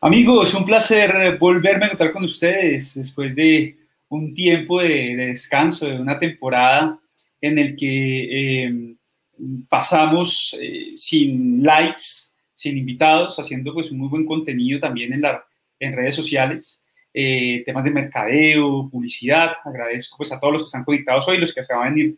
Amigos, un placer volverme a encontrar con ustedes después de un tiempo de, descanso, de una temporada en el que eh, pasamos eh, sin likes, sin invitados, haciendo pues un muy buen contenido también en, la, en redes sociales, eh, temas de mercadeo, publicidad. Agradezco pues a todos los que están conectados hoy, los que se van a venir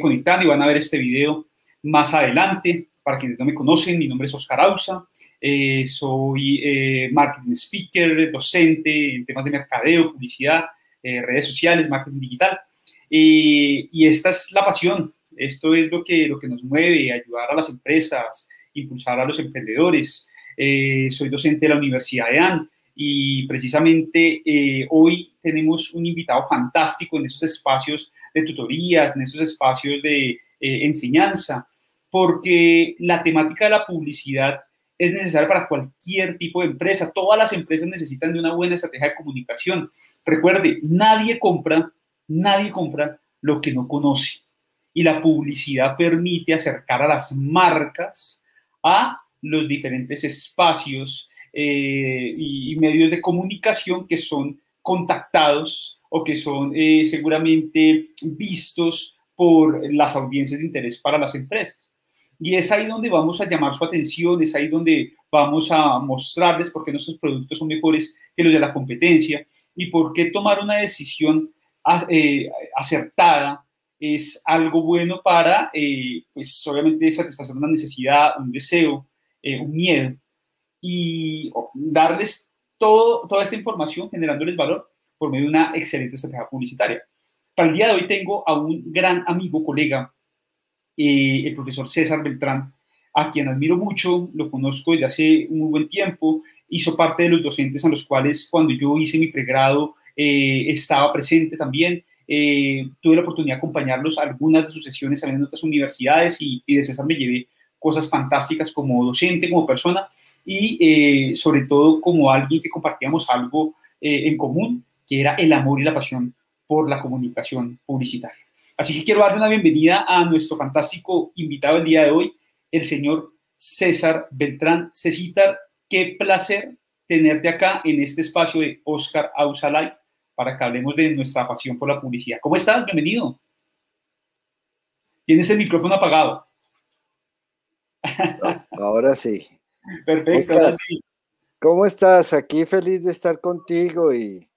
conectando y van a ver este video más adelante. Para quienes no me conocen, mi nombre es Oscar Ausa. Eh, soy eh, marketing speaker, docente en temas de mercadeo, publicidad, eh, redes sociales, marketing digital. y esta es la pasión, esto es lo que, lo que nos mueve, ayudar a las empresas, impulsar a los emprendedores. soy docente de la Universidad de AN y precisamente hoy tenemos un invitado fantástico en esos espacios de tutorías, en esos espacios de enseñanza, porque la temática de la publicidad es necesaria para cualquier tipo de empresa. Todas las empresas necesitan de una buena estrategia de comunicación. Recuerde, nadie compra, nadie compra lo que no conoce. Y la publicidad permite acercar a las marcas a los diferentes espacios eh, y, medios de comunicación que son contactados o que son eh, seguramente vistos por las audiencias de interés para las empresas. Y es ahí donde vamos a llamar su atención, es ahí donde vamos a mostrarles por qué nuestros productos son mejores que los de la competencia y por qué tomar una decisión eh, acertada es algo bueno para, eh, pues obviamente, satisfacer una necesidad, un deseo, eh, un miedo y darles todo, toda esta información generándoles valor por medio de una excelente estrategia publicitaria. Para el día de hoy tengo a un gran amigo, colega, el profesor César Beltrán, a quien admiro mucho, lo conozco desde hace un muy buen tiempo, hizo parte de los docentes a los cuales cuando yo hice mi pregrado eh, estaba presente también. Eh, tuve la oportunidad de acompañarlos a algunas de sus sesiones en otras universidades y, de César me llevé cosas fantásticas como docente, como persona y eh, sobre todo como alguien que compartíamos algo en común, que era el amor y la pasión por la comunicación publicitaria. Así que quiero darle una bienvenida a nuestro fantástico invitado el día de hoy, el señor César Beltrán. Cecitar, qué placer tenerte acá en este espacio de Oscar Ausa Live para que hablemos de nuestra pasión por la publicidad. ¿Cómo estás? Bienvenido. Tienes el micrófono apagado. ahora sí. Perfecto. Ahora sí. ¿Cómo estás? Aquí feliz de estar contigo y,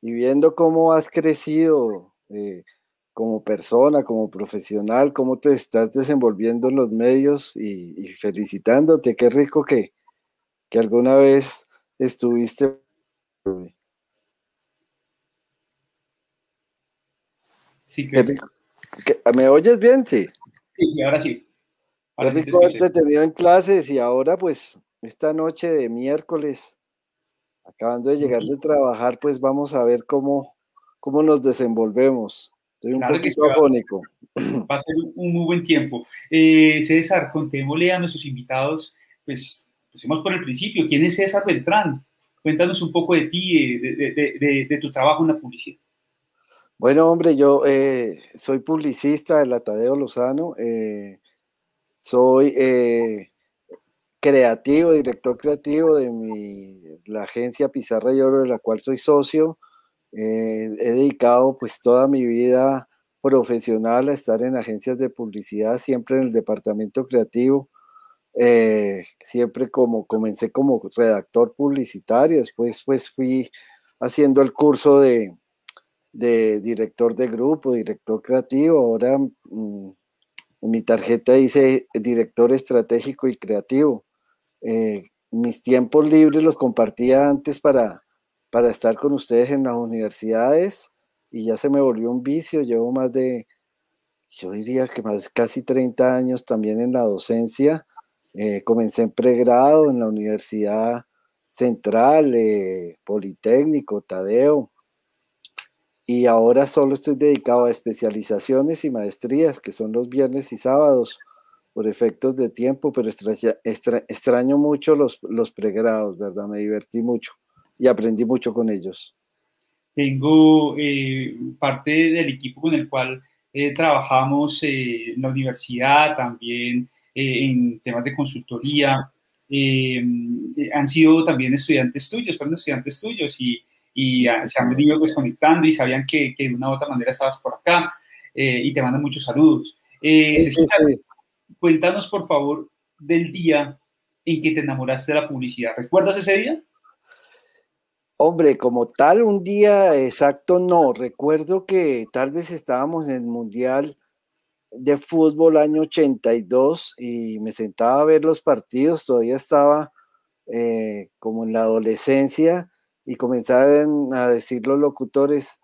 viendo cómo has crecido. Eh, como persona, como profesional, cómo te estás desenvolviendo en los medios y, felicitándote. Qué rico que, que alguna vez estuviste. Sí, ¿Me oyes bien? Sí. Sí, ahora sí. Qué rico haberte tenido en clases y ahora pues esta noche de miércoles, acabando de llegar de trabajar, pues vamos a ver cómo, cómo nos desenvolvemos. Estoy un poquito afónico. Va a ser un muy buen tiempo. Eh, César, contémosle a nuestros invitados, pues, empecemos por el principio. ¿Quién es César Beltrán? Cuéntanos un poco de ti, de, tu trabajo en la publicidad. Bueno, hombre, yo eh, soy publicista de la Tadeo Lozano. Eh, soy creativo, director creativo de mi, la agencia Pizarra y Oro, de la cual soy socio. Eh, he dedicado pues toda mi vida profesional a estar en agencias de publicidad, siempre en el departamento creativo. Eh, siempre como comencé como redactor publicitario, después pues fui haciendo el curso de, director de grupo, director creativo, ahora mm, mi tarjeta dice director estratégico y creativo. Eh, mis tiempos libres los compartía antes para, para estar con ustedes en las universidades y ya se me volvió un vicio, llevo más de, yo diría que más casi 30 años también en la docencia. Eh, comencé en pregrado en la Universidad Central, eh, Politécnico, Tadeo, y ahora solo estoy dedicado a especializaciones y maestrías, que son los viernes y sábados, por efectos de tiempo, pero extraño mucho los, los pregrados, ¿verdad? Me divertí mucho y aprendí mucho con ellos. Tengo eh, parte del equipo con el cual eh, trabajamos eh, en la universidad, también en temas de consultoría. han sido también estudiantes tuyos, fueron estudiantes tuyos y, y se han venido pues conectando y sabían que, que, de una u otra manera estabas por acá y te mandan muchos saludos. Cuéntanos, por favor, del día en que te enamoraste de la publicidad. ¿Recuerdas ese día? Hombre, como tal, un día exacto no. Recuerdo que tal vez estábamos en el Mundial de Fútbol año 82 y me sentaba a ver los partidos, todavía estaba eh, como en la adolescencia y comenzaban a decir los locutores,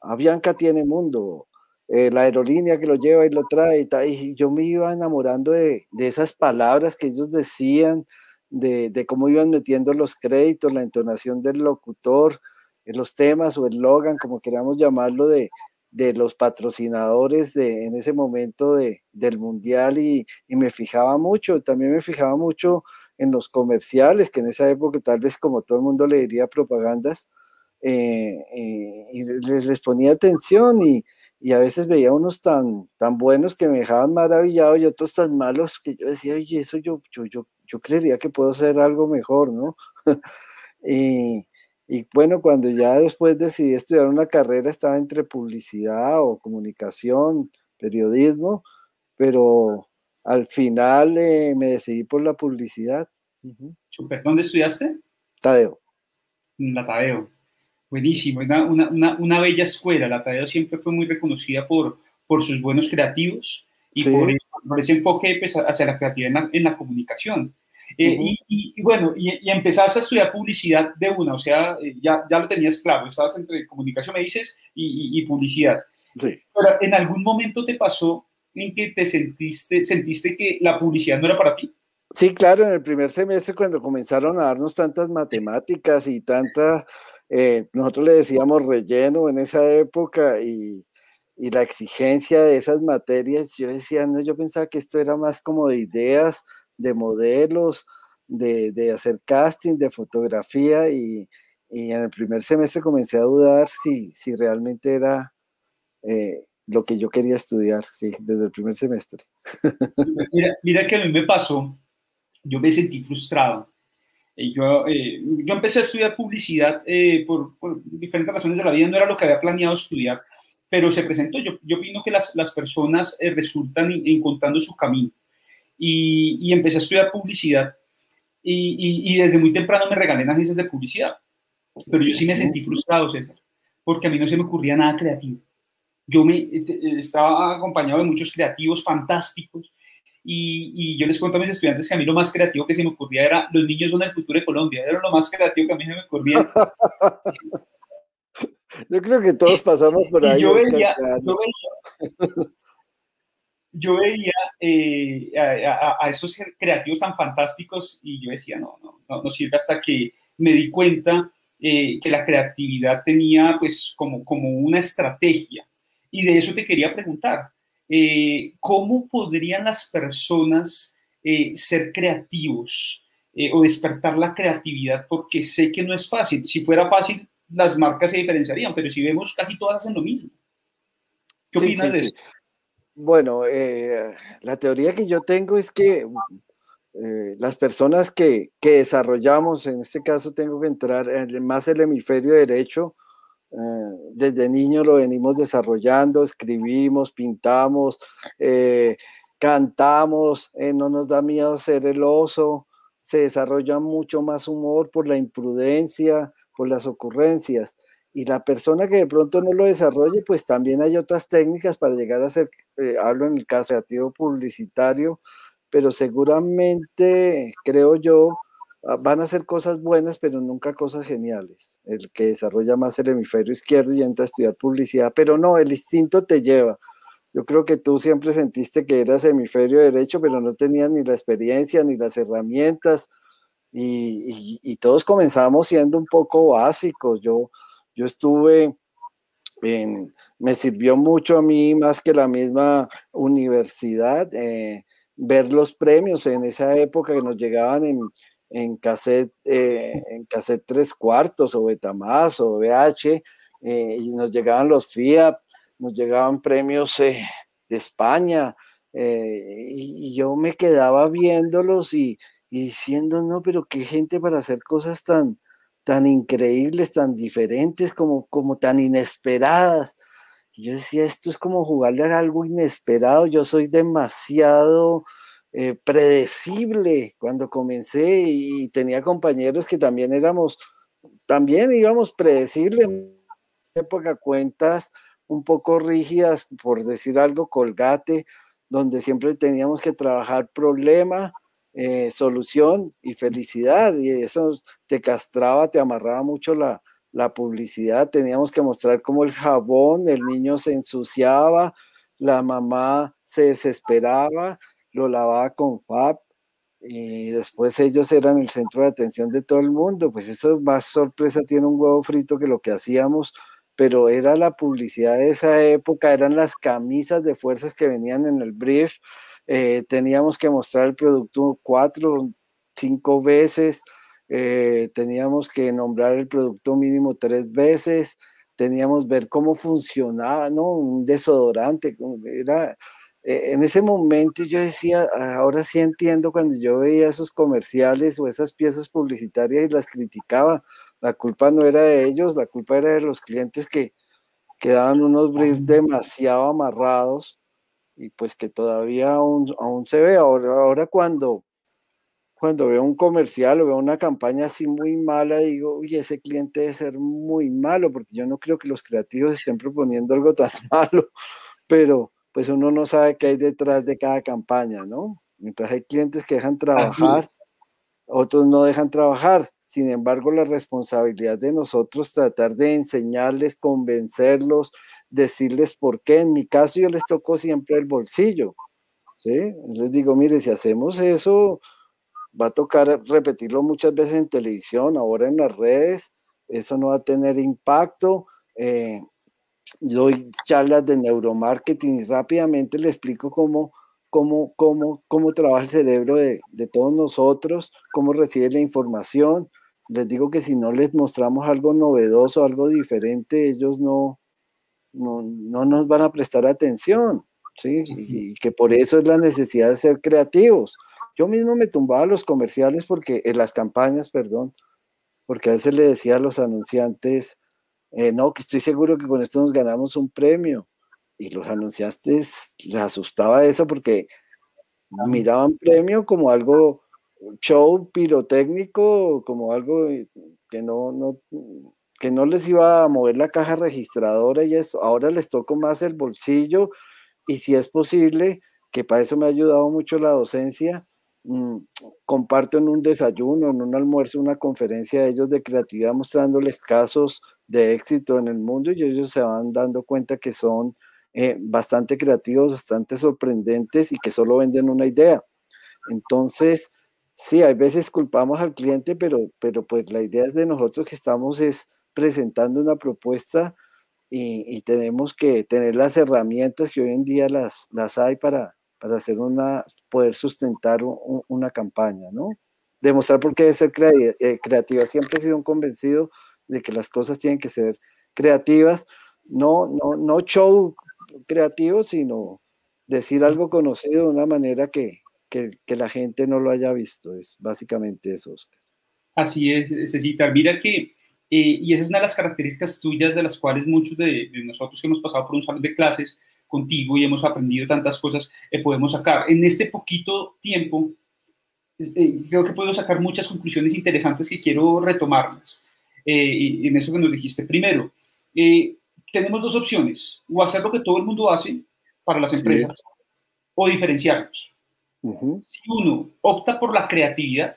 Avianca tiene mundo, eh, la aerolínea que lo lleva y lo trae y, yo me iba enamorando de, de, esas palabras que ellos decían, de, cómo iban metiendo los créditos, la entonación del locutor, eh, los temas o el logan, como queramos llamarlo, de, de los patrocinadores de, en ese momento de, del mundial. Y, me fijaba mucho, también me fijaba mucho en los comerciales, que en esa época tal vez como todo el mundo le diría propagandas, eh, y les, les ponía atención y, y a veces veía unos tan, tan buenos que me dejaban maravillado y otros tan malos que yo decía, oye, eso yo, yo, yo, yo creería que puedo hacer algo mejor, ¿no? y, y, bueno, cuando ya después decidí estudiar una carrera, estaba entre publicidad o comunicación, periodismo, pero al final eh, me decidí por la publicidad. ¿Dónde estudiaste? Tadeo. La Tadeo. Buenísimo, una, una, una, bella escuela. La Tadeo siempre fue muy reconocida por, por sus buenos creativos y por, por, ese enfoque pues, hacia la creatividad en la, comunicación. Eh, y, y, bueno, y, empezaste a estudiar publicidad de una, o sea, eh, ya, ya lo tenías claro, estabas entre comunicación, me dices, y, publicidad. Sí. Pero en algún momento te pasó en que te sentiste, sentiste que la publicidad no era para ti. Sí, claro, en el primer semestre cuando comenzaron a darnos tantas matemáticas y tanta eh, nosotros le decíamos relleno en esa época y, y, la exigencia de esas materias, yo decía, no, yo pensaba que esto era más como de ideas, de modelos, de, de hacer casting, de fotografía y, y, en el primer semestre comencé a dudar si, si realmente era eh, lo que yo quería estudiar, sí, desde el primer semestre. Mira, mira que a mí me pasó, yo me sentí frustrado yo, eh, yo empecé a estudiar publicidad eh, por, por, diferentes razones de la vida, no era lo que había planeado estudiar, pero se presentó. Yo, yo opino que las, las personas eh, resultan encontrando su camino y, y, empecé a estudiar publicidad y, y, desde muy temprano me regalé en agencias de publicidad, pero yo sí me sentí frustrado, César, porque a mí no se me ocurría nada creativo. Yo me estaba acompañado de muchos creativos fantásticos y, yo les cuento a mis estudiantes que a mí lo más creativo que se me ocurría era los niños son el futuro de Colombia, era lo más creativo que a mí se me ocurría. yo creo que todos pasamos por ahí. yo veía, yo veía, eh, a, esos creativos tan fantásticos y yo decía, no, no, no, no sirve hasta que me di cuenta eh, que la creatividad tenía pues como, como una estrategia. Y de eso te quería preguntar. Eh, ¿cómo podrían las personas eh, ser creativos eh, o despertar la creatividad? Porque sé que no es fácil. Si fuera fácil, las marcas se diferenciarían, pero si vemos, casi todas hacen lo mismo. ¿Qué opinas de eso? Bueno, la teoría que yo tengo es que las personas que, que, desarrollamos, en este caso tengo que entrar en más el hemisferio derecho, eh, desde niño lo venimos desarrollando, escribimos, pintamos, eh, cantamos, eh, no nos da miedo ser el oso, se desarrolla mucho más humor por la imprudencia, por las ocurrencias. Y la persona que de pronto no lo desarrolle, pues también hay otras técnicas para llegar a ser, hablo en el caso creativo publicitario, pero seguramente, creo yo, Ah, van a hacer cosas buenas, pero nunca cosas geniales. El que desarrolla más el hemisferio izquierdo y entra a estudiar publicidad, pero no, el instinto te lleva. Yo creo que tú siempre sentiste que eras hemisferio derecho, pero no tenías ni la experiencia ni las herramientas. Y, todos comenzamos siendo un poco básicos. Yo, yo estuve en, me sirvió mucho a mí más que la misma universidad, eh, ver los premios en esa época que nos llegaban en, en cassette, eh, en cassette tres cuartos o Betamax o VH, eh, y nos llegaban los Fiat, nos llegaban premios de España, y, yo me quedaba viéndolos y, diciendo, no, pero qué gente para hacer cosas tan, tan increíbles, tan diferentes, como, como tan inesperadas. Yo decía, esto es como jugarle a algo inesperado, yo soy demasiado eh, predecible cuando comencé y tenía compañeros que también éramos, también íbamos predecibles, en época cuentas un poco rígidas, por decir algo, colgate, donde siempre teníamos que trabajar problema, eh, solución y felicidad, y eso te castraba, te amarraba mucho la, la publicidad, teníamos que mostrar cómo el jabón, el niño se ensuciaba, la mamá se desesperaba, lo lavaba con FAP, y después ellos eran el centro de atención de todo el mundo, pues eso más sorpresa tiene un huevo frito que lo que hacíamos pero era la publicidad de esa época, eran las camisas de fuerzas que venían en el brief, eh, teníamos que mostrar el producto cuatro, cinco veces, eh, teníamos que nombrar el producto mínimo tres veces, teníamos ver cómo funcionaba, ¿no? Un desodorante, era... Eh, en ese momento yo decía, ahora sí entiendo cuando yo veía esos comerciales o esas piezas publicitarias y las criticaba, la culpa no era de ellos, la culpa era de los clientes que, que daban unos briefs demasiado amarrados y pues que todavía aún, aún se ve. Ahora, ahora cuando, cuando veo un comercial o veo una campaña así muy mala, digo, uy, ese cliente debe ser muy malo, porque yo no creo que los creativos estén proponiendo algo tan malo, pero pues uno no sabe qué hay detrás de cada campaña, ¿no? Entonces hay clientes que dejan trabajar, otros no dejan trabajar. Sin embargo, la responsabilidad de nosotros tratar de enseñarles, convencerlos, decirles por qué. En mi caso, yo les toco siempre el bolsillo. ¿sí? Les digo, mire, si hacemos eso, va a tocar repetirlo muchas veces en televisión, ahora en las redes, eso no va a tener impacto. Eh, doy charlas de neuromarketing y rápidamente les explico cómo, cómo, cómo, cómo trabaja el cerebro de, de todos nosotros, cómo recibe la información, les digo que si no les mostramos algo novedoso, algo diferente, ellos no, no, nos van a prestar atención, ¿sí? Y, que por eso es la necesidad de ser creativos. Yo mismo me tumbaba los comerciales porque, en las campañas, perdón, porque a veces le decía a los anunciantes, eh, no, que estoy seguro que con esto nos ganamos un premio. Y los anunciantes les asustaba eso porque miraban premio como algo show pirotécnico como algo que no, no, que no les iba a mover la caja registradora y eso. Ahora les toco más el bolsillo y si es posible, que para eso me ha ayudado mucho la docencia, mm, comparto en un desayuno, en un almuerzo, una conferencia de ellos de creatividad mostrándoles casos de éxito en el mundo y ellos se van dando cuenta que son eh, bastante creativos, bastante sorprendentes y que solo venden una idea. Entonces, Sí, hay veces culpamos al cliente, pero, pero pues la idea es de nosotros que estamos es presentando una propuesta y, tenemos que tener las herramientas que hoy en día las, las hay para, para hacer una, poder sustentar una campaña, ¿no? Demostrar por qué debe ser eh, creativa. Siempre he sido un convencido de que las cosas tienen que ser creativas, no, no, no show creativo, sino decir algo conocido de una manera que, que, la gente no lo haya visto. Es básicamente eso, Oscar. Así es, Cecitar. Mira que, eh, y esa es una de las características tuyas de las cuales muchos de, nosotros que hemos pasado por un salón de clases contigo y hemos aprendido tantas cosas, eh, podemos sacar. En este poquito tiempo, eh, creo que puedo sacar muchas conclusiones interesantes que quiero retomarlas. en eso que nos dijiste primero, tenemos dos opciones, o hacer lo que todo el mundo hace para las empresas, o diferenciarnos. Si uno opta por la creatividad,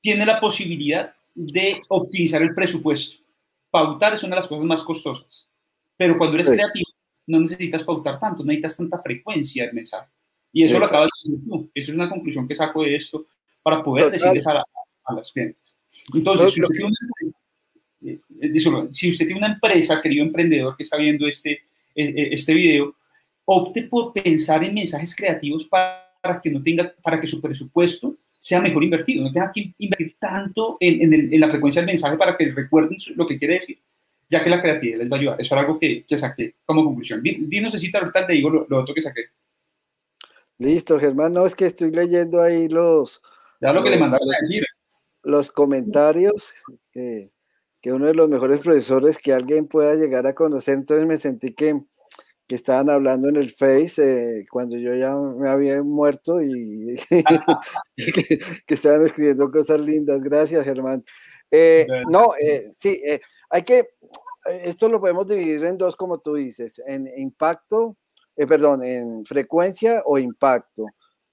tiene la posibilidad de optimizar el presupuesto. Pautar es una de las cosas más costosas. Pero cuando eres creativo, no necesitas pautar tanto, no necesitas tanta frecuencia de mensaje. Y eso lo acabas de decir tú. Eso es una conclusión que saco de esto para poder decirles a, a las clientes. Entonces, si, usted tiene una, eh, si usted tiene una empresa, querido emprendedor que está viendo este, eh, eh, este video, opte por pensar en mensajes creativos para que no tenga, para que su presupuesto sea mejor invertido, no tenga que invertir tanto en, la frecuencia del mensaje para que recuerden lo que quiere decir, ya que la creatividad les va a ayudar. Eso es algo que, que saqué como conclusión. Dinos, necesita ahorita te digo lo, otro que saqué. Listo, Germán. No, es que estoy leyendo ahí los, Ya lo que le mandaron a decir. Los comentarios, que, que uno de los mejores profesores que alguien pueda llegar a conocer, entonces me sentí que que estaban hablando en el Face eh, cuando yo ya me había muerto y que, estaban escribiendo cosas lindas. Gracias, Germán. Eh, no, eh, sí, hay que, esto lo podemos dividir en dos, como tú dices, en impacto, perdón, en frecuencia o impacto.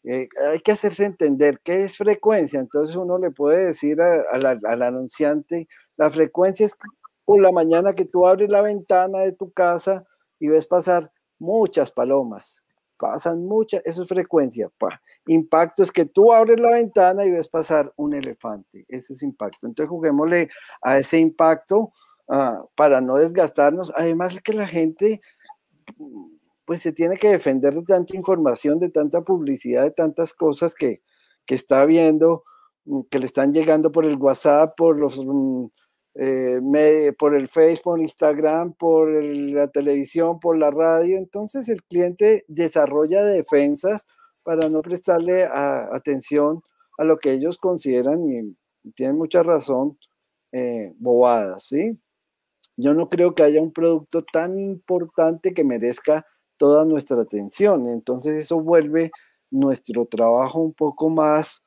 hay que hacerse entender qué es frecuencia. Entonces uno le puede decir al anunciante, la frecuencia es por la mañana que tú abres la ventana de tu casa y ves pasar muchas palomas. Pasan muchas, eso es frecuencia. Impacto es que tú abres la ventana y ves pasar un elefante. Ese es impacto. Entonces juguémosle a ese impacto ah, para no desgastarnos. Además que la gente pues se tiene que defender de tanta información, de tanta publicidad, de tantas cosas que, que está viendo, mm, que le están llegando por el WhatsApp, por los mm, eh, por el Facebook, Instagram, por la televisión, por la radio. Entonces el cliente desarrolla defensas para no prestarle atención a lo que ellos consideran y tienen mucha razón, eh, bobadas, ¿sí? Yo no creo que haya un producto tan importante que merezca toda nuestra atención. Entonces eso vuelve nuestro trabajo un poco más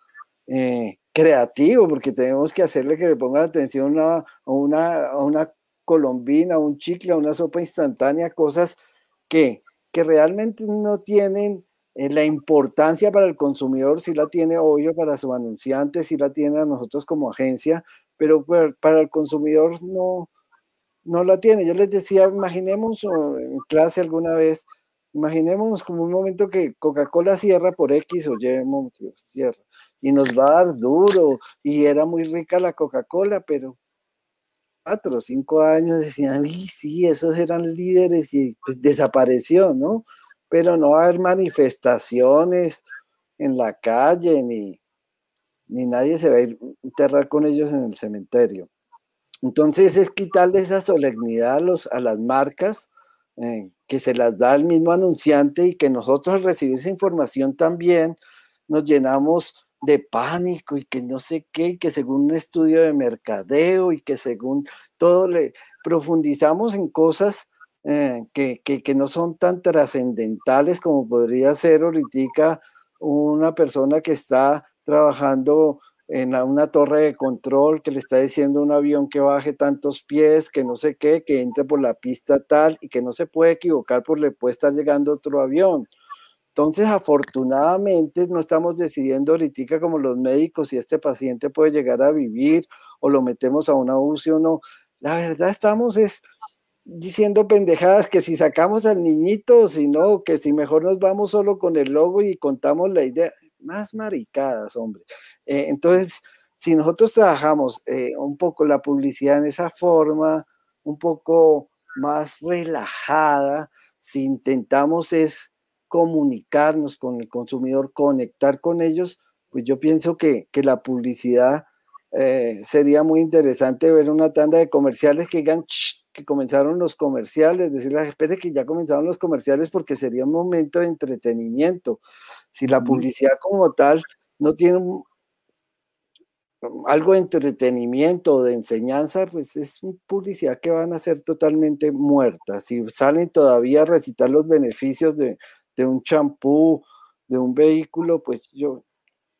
eh, creativo, porque tenemos que hacerle que le ponga atención a, una, a una colombina, a un chicle, a una sopa instantánea, cosas que, que realmente no tienen eh, la importancia para el consumidor, si la tiene obvio para su anunciante, si la tiene a nosotros como agencia, pero para el consumidor no, no la tiene. Yo les decía, imaginemos en clase alguna vez Imaginemos como un momento que Coca-Cola cierra por X o Y cierra, y nos va a dar duro, y era muy rica la Coca-Cola, pero cuatro o cinco años decían, y sí, esos eran líderes y pues desapareció, ¿no? Pero no va a haber manifestaciones en la calle, ni, ni nadie se va a ir a enterrar con ellos en el cementerio. Entonces es quitarle esa solemnidad a, los, a las marcas eh, que se las da el mismo anunciante y que nosotros al recibir esa información también nos llenamos de pánico y que no sé qué, que según un estudio de mercadeo y que según todo le profundizamos en cosas eh, que, que, no son tan trascendentales como podría ser ahorita una persona que está trabajando en una torre de control que le está diciendo a un avión que baje tantos pies, que no sé qué, que entre por la pista tal y que no se puede equivocar porque le puede estar llegando otro avión. Entonces, afortunadamente, no estamos decidiendo ahorita como los médicos si este paciente puede llegar a vivir o lo metemos a una UCI o no. La verdad, estamos es diciendo pendejadas que si sacamos al niñito, si no, que si mejor nos vamos solo con el logo y contamos la idea más maricadas, hombre. Eh, entonces, si nosotros trabajamos eh, un poco la publicidad en esa forma, un poco más relajada, si intentamos es comunicarnos con el consumidor, conectar con ellos, pues yo pienso que, la publicidad eh, sería muy interesante ver una tanda de comerciales que digan que comenzaron los comerciales, decirles, espere que ya comenzaron los comerciales porque sería un momento de entretenimiento. Si la publicidad como tal no tiene algo de entretenimiento o de enseñanza, pues es publicidad que van a ser totalmente muertas. Si salen todavía a recitar los beneficios de, un champú, de un vehículo, pues yo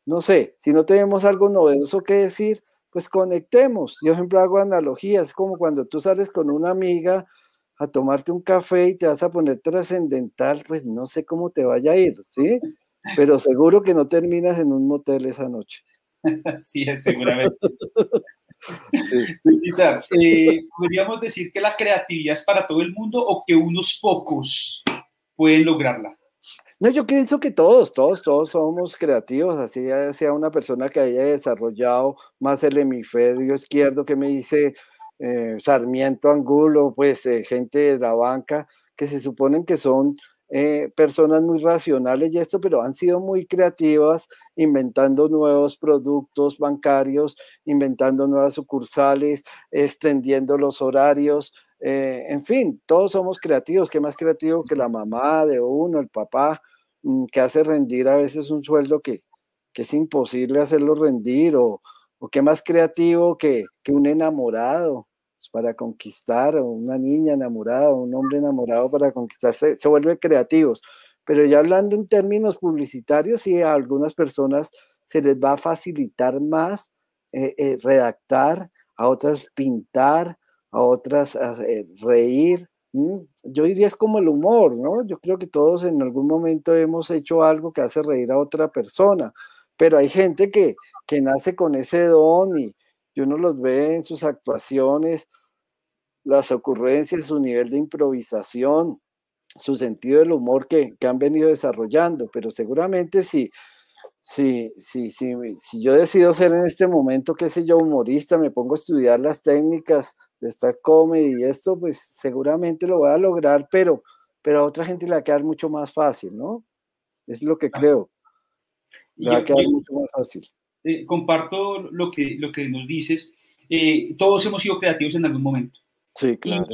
no sé, si no tenemos algo novedoso que decir, pues conectemos. Yo siempre hago analogías, como cuando tú sales con una amiga a tomarte un café y te vas a poner trascendental, pues no sé cómo te vaya a ir, ¿sí? pero seguro que no terminas en un motel esa noche. sí, seguramente. Eh, ¿podríamos decir que la creatividad es para todo el mundo o que unos pocos pueden lograrla? No, yo pienso que todos, todos, todos somos creativos, así sea una persona que haya desarrollado más el hemisferio izquierdo que me dice eh, Sarmiento Angulo, pues eh, gente de la banca, que se suponen que son eh, personas muy racionales y esto, pero han sido muy creativas, inventando nuevos productos bancarios, inventando nuevas sucursales, extendiendo los horarios, eh, en fin, todos somos creativos, ¿qué más creativo que la mamá de uno, el papá, mm, que hace rendir a veces un sueldo que, que es imposible hacerlo rendir, o, o qué más creativo que, que un enamorado pues, para conquistar, o una niña enamorada, o un hombre enamorado para conquistarse, se vuelve creativos. Pero ya hablando en términos publicitarios, sí, a algunas personas se les va a facilitar más eh, eh, redactar, a otras pintar, a otras eh, reír. Yo diría es como el humor, ¿no? Yo creo que todos en algún momento hemos hecho algo que hace reír a otra persona, pero hay gente que, que nace con ese don y, uno los ve en sus actuaciones, las ocurrencias, su nivel de improvisación, su sentido del humor que, que han venido desarrollando, pero seguramente si sí, sí. Si yo decido ser en este momento, qué sé yo, humorista, me pongo a estudiar las técnicas de esta comedy y esto, pues seguramente lo voy a lograr, pero, pero a otra gente le va a quedar mucho más fácil, ¿no? Es lo que creo. Le va a quedar mucho más fácil. Eh, comparto lo que, lo que nos dices. Eh, todos hemos sido creativos en algún momento. Sí, claro.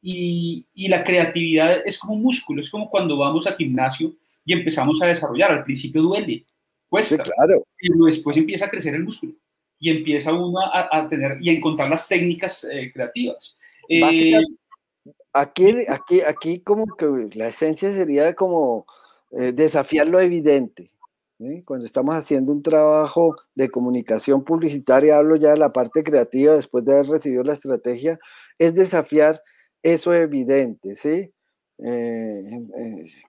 Y, y, la creatividad es como un músculo, es como cuando vamos al gimnasio y empezamos a desarrollar. Al principio duele, cuesta. claro. Pero después empieza a crecer el músculo y empieza uno a, tener y a encontrar las técnicas eh, creativas. Eh, aquí, aquí, aquí como que la esencia sería como eh, desafiar lo evidente. Cuando estamos haciendo un trabajo de comunicación publicitaria, hablo ya de la parte creativa después de haber recibido la estrategia, es desafiar eso evidente, ¿sí?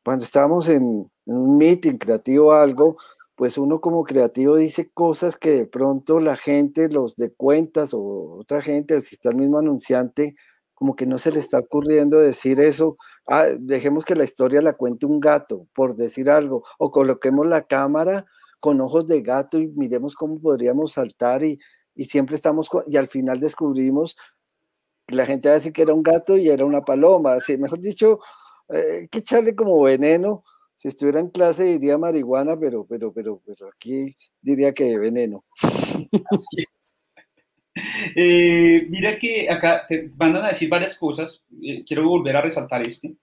cuando estamos en, en, un meeting creativo o algo, pues uno como creativo dice cosas que de pronto la gente, los de cuentas o otra gente, o si está el mismo anunciante, como que no se le está ocurriendo decir eso. Ah, dejemos que la historia la cuente un gato, por decir algo, o coloquemos la cámara con ojos de gato y miremos cómo podríamos saltar y, siempre estamos, y al final descubrimos que la gente va a decir que era un gato y era una paloma, así, mejor dicho, eh, que echarle como veneno si estuviera en clase diría marihuana, pero, pero, pero, pero aquí diría que veneno. Así es. Eh, mira que acá te mandan a decir varias cosas, eh, quiero volver a resaltar este,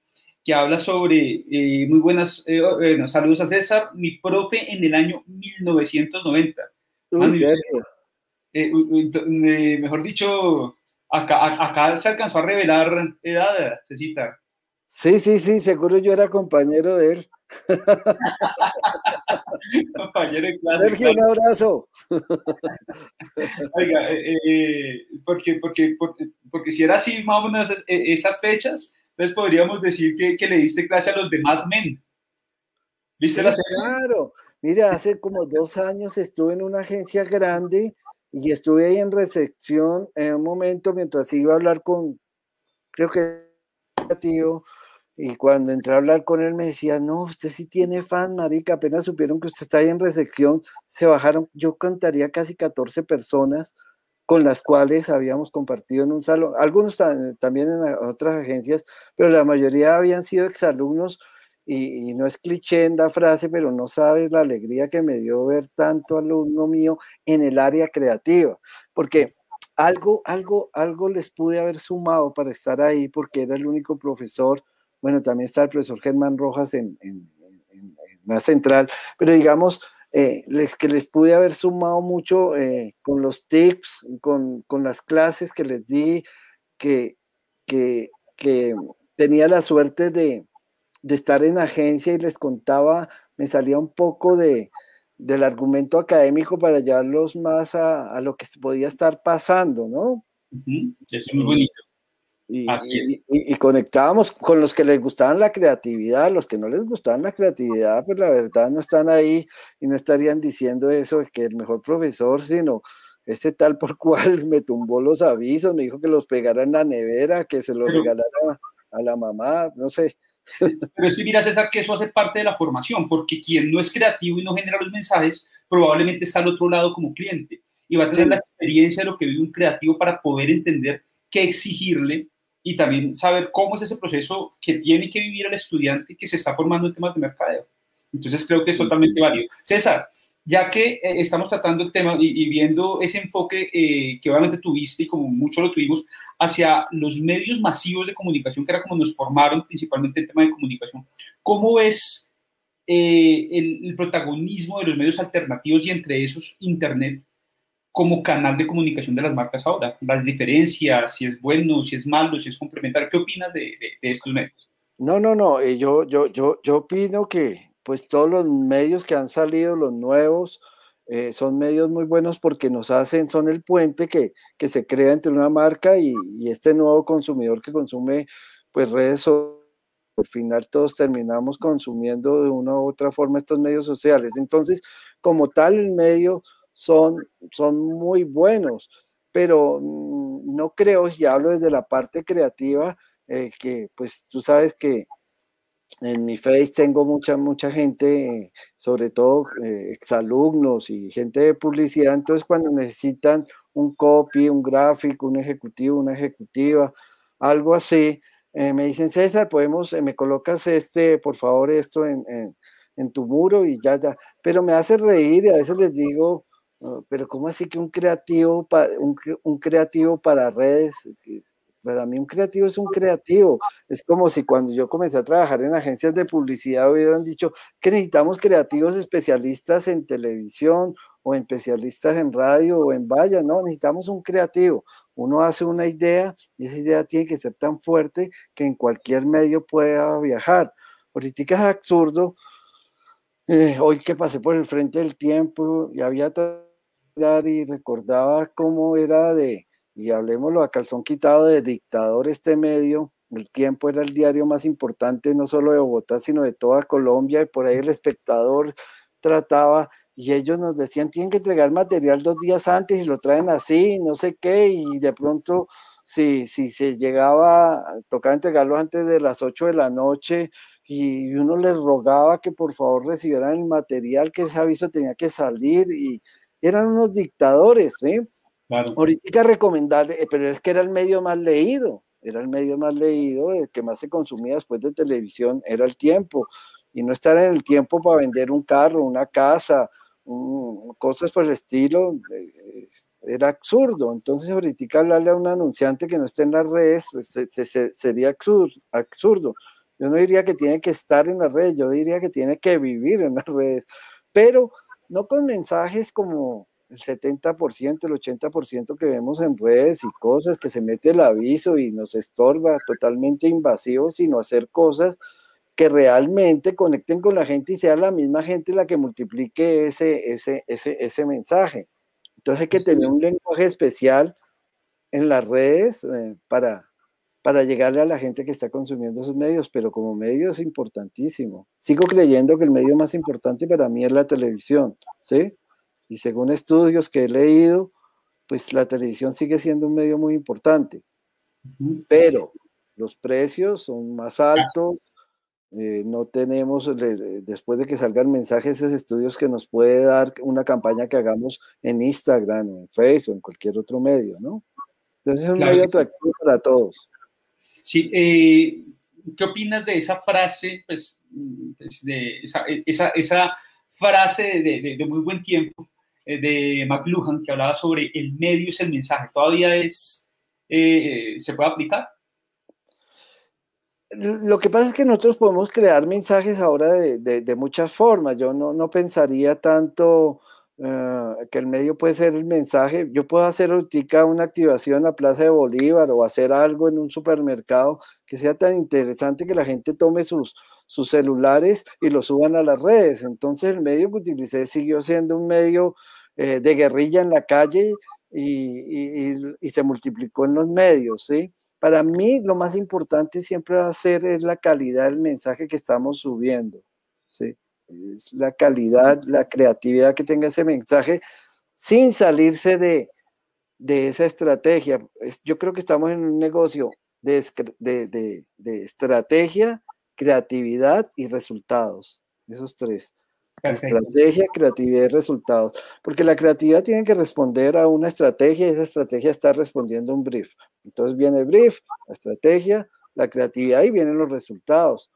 que habla sobre, eh, muy buenas, bueno, saludos a César, mi profe en el año 1990. mejor dicho, acá, acá se alcanzó a revelar edad, Cecita. Sí, sí, sí, seguro yo era compañero de él. Compañero de clase. Sergio, un abrazo. Oiga, eh, eh, porque, porque, porque, si era así más o menos eh, esas, fechas, entonces podríamos decir que, que, le diste clase a los de Mad Men. ¿Viste la Claro. Mira, hace como dos años estuve en una agencia grande y estuve ahí en recepción en un momento mientras iba a hablar con, creo que tío, y cuando entré a hablar con él me decía, no, usted sí tiene fan, marica, apenas supieron que usted está ahí en recepción, se bajaron, yo contaría casi 14 personas con las cuales habíamos compartido en un salón, algunos también en otras agencias, pero la mayoría habían sido exalumnos y, y no es cliché en la frase, pero no sabes la alegría que me dio ver tanto alumno mío en el área creativa, porque algo, algo, algo les pude haber sumado para estar ahí, porque era el único profesor bueno, también está el profesor Germán Rojas en, la central, pero digamos, eh, les, que les pude haber sumado mucho eh, con los tips, con, con, las clases que les di, que, que, que tenía la suerte de, de, estar en agencia y les contaba, me salía un poco de, del argumento académico para llevarlos más a, a, lo que podía estar pasando, ¿no? Es muy bonito. Y, conectábamos con los que les gustaban la creatividad, los que no les gustaban la creatividad, pues la verdad no están ahí y no estarían diciendo eso, que el mejor profesor, sino ese tal por cual me tumbó los avisos, me dijo que los pegara en la nevera, que se los regalara a la mamá, no sé. Pero es que mira, César, que eso hace parte de la formación, porque quien no es creativo y no genera los mensajes, probablemente está al otro lado como cliente y va a tener la experiencia de lo que vive un creativo para poder entender qué exigirle y también saber cómo es ese proceso que tiene que vivir el estudiante que se está formando en temas de mercadeo. Entonces creo que es totalmente válido. César, ya que eh, estamos tratando el tema y, viendo ese enfoque eh, que obviamente tuviste y como mucho lo tuvimos hacia los medios masivos de comunicación, que era como nos formaron principalmente el tema de comunicación, ¿cómo ves eh, el, protagonismo de los medios alternativos y entre esos Internet como canal de comunicación de las marcas ahora? Las diferencias, si es bueno, si es malo, si es complementario. ¿Qué opinas de, estos medios? No, no, no. Eh, yo, yo, yo, yo opino que pues todos los medios que han salido, los nuevos, eh, son medios muy buenos porque nos hacen, son el puente que, que se crea entre una marca y, y, este nuevo consumidor que consume pues redes sociales. Al final todos terminamos consumiendo de una u otra forma estos medios sociales. Entonces, como tal, el medio son, son muy buenos, pero mm, no creo, y hablo desde la parte creativa, eh, que pues tú sabes que en mi Face tengo mucha, mucha gente, sobre todo eh, exalumnos y gente de publicidad, entonces cuando necesitan un copy, un gráfico, un ejecutivo, una ejecutiva, algo así, eh, me dicen, César, podemos, eh, me colocas este, por favor, esto en, tu muro y ya, ya, pero me hace reír y a veces les digo, pero ¿cómo así que un creativo, un, un creativo para redes? Para mí un creativo es un creativo. Es como si cuando yo comencé a trabajar en agencias de publicidad hubieran dicho que necesitamos creativos especialistas en televisión o especialistas en radio o en valla. No, necesitamos un creativo. Uno hace una idea y esa idea tiene que ser tan fuerte que en cualquier medio pueda viajar. Ahorita es absurdo. Eh, hoy que pasé por el frente del tiempo y había y recordaba cómo era de y hablemoslo a calzón quitado de dictador este medio, el tiempo era el diario más importante no solo de Bogotá, sino de toda Colombia, y por ahí el espectador trataba, y ellos nos decían, tienen que entregar material dos días antes y lo traen así, no sé qué, y de pronto, si, si se llegaba, tocaba entregarlo antes de las 8 de la noche, y uno les rogaba que por favor recibieran el material, que ese aviso tenía que salir, y eran unos dictadores, ¿sí? Ahorita recomendar, eh, pero es que era el medio más leído, era el medio más leído, el que más se consumía después de televisión, era el tiempo. Y no estar en el tiempo para vender un carro, una casa, cosas por el estilo, eh, era absurdo. Entonces ahorita hablarle a un anunciante que no esté en las redes pues, sería absurdo. Yo no diría que tiene que estar en las redes, yo diría que tiene que vivir en las redes, pero no con mensajes como el 70%, el 80% que vemos en redes y cosas que se mete el aviso y nos estorba, totalmente invasivo, sino hacer cosas que realmente conecten con la gente y sea la misma gente la que multiplique ese, ese, ese, ese mensaje. Entonces hay que tener un lenguaje especial en las redes eh, para, para llegarle a la gente que está consumiendo esos medios, pero como medio es importantísimo. Sigo creyendo que el medio más importante para mí es la televisión, ¿sí? Y según estudios que he leído, pues la televisión sigue siendo un medio muy importante. Pero los precios son más altos, eh, no tenemos, después de que salgan mensajes, esos estudios que nos puede dar una campaña que hagamos en Instagram o en Facebook o en cualquier otro medio, ¿no? Entonces es un medio atractivo para todos. Sí, eh, ¿qué opinas de esa frase, pues, pues de esa, esa, frase de, de, muy buen tiempo eh, de McLuhan que hablaba sobre el medio es el mensaje. ¿Todavía es, eh, se puede aplicar? Lo que pasa es que nosotros podemos crear mensajes ahora de, de, muchas formas. Yo no, no pensaría tanto eh, que el medio puede ser el mensaje. Yo puedo hacer una activación la Plaza de Bolívar o hacer algo en un supermercado que sea tan interesante que la gente tome sus, sus celulares y lo suban a las redes. Entonces el medio que utilicé siguió siendo un medio eh, de guerrilla en la calle y, se multiplicó en los medios, ¿sí? Para mí lo más importante siempre va a ser es la calidad del mensaje que estamos subiendo, ¿sí? Es la calidad, la creatividad que tenga ese mensaje sin salirse de, esa estrategia. Yo creo que estamos en un negocio de, de estrategia, creatividad y resultados. Esos tres. Estrategia, creatividad y resultados. Porque la creatividad tiene que responder a una estrategia y esa estrategia está respondiendo a un brief. Entonces viene el brief, la estrategia, la creatividad y vienen los resultados.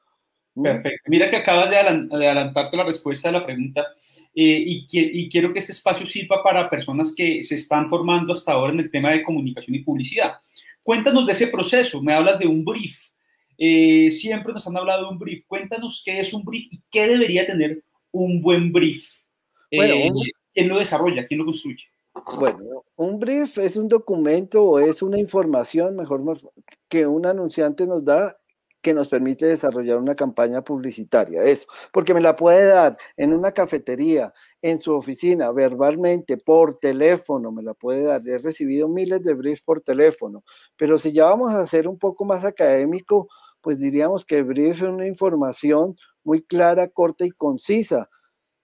¿Mm? Perfecto. Mira que acabas de, adelantarte la respuesta a la pregunta eh, y, y, quiero que este espacio sirva para personas que se están formando hasta ahora en el tema de comunicación y publicidad. Cuéntanos de ese proceso. Me hablas de un brief. eh, siempre nos han hablado de un brief. Cuéntanos qué es un brief y qué debería tener un buen brief. Bueno, eh, ¿Quién lo desarrolla? ¿Quién lo construye? Bueno, un brief es un documento o es una información, mejor que un anunciante nos da que nos permite desarrollar una campaña publicitaria. Eso, porque me la puede dar en una cafetería, en su oficina, verbalmente, por teléfono, me la puede dar. He recibido miles de briefs por teléfono, pero si ya vamos a hacer un poco más académico, pues diríamos que el brief es una información muy clara, corta y concisa.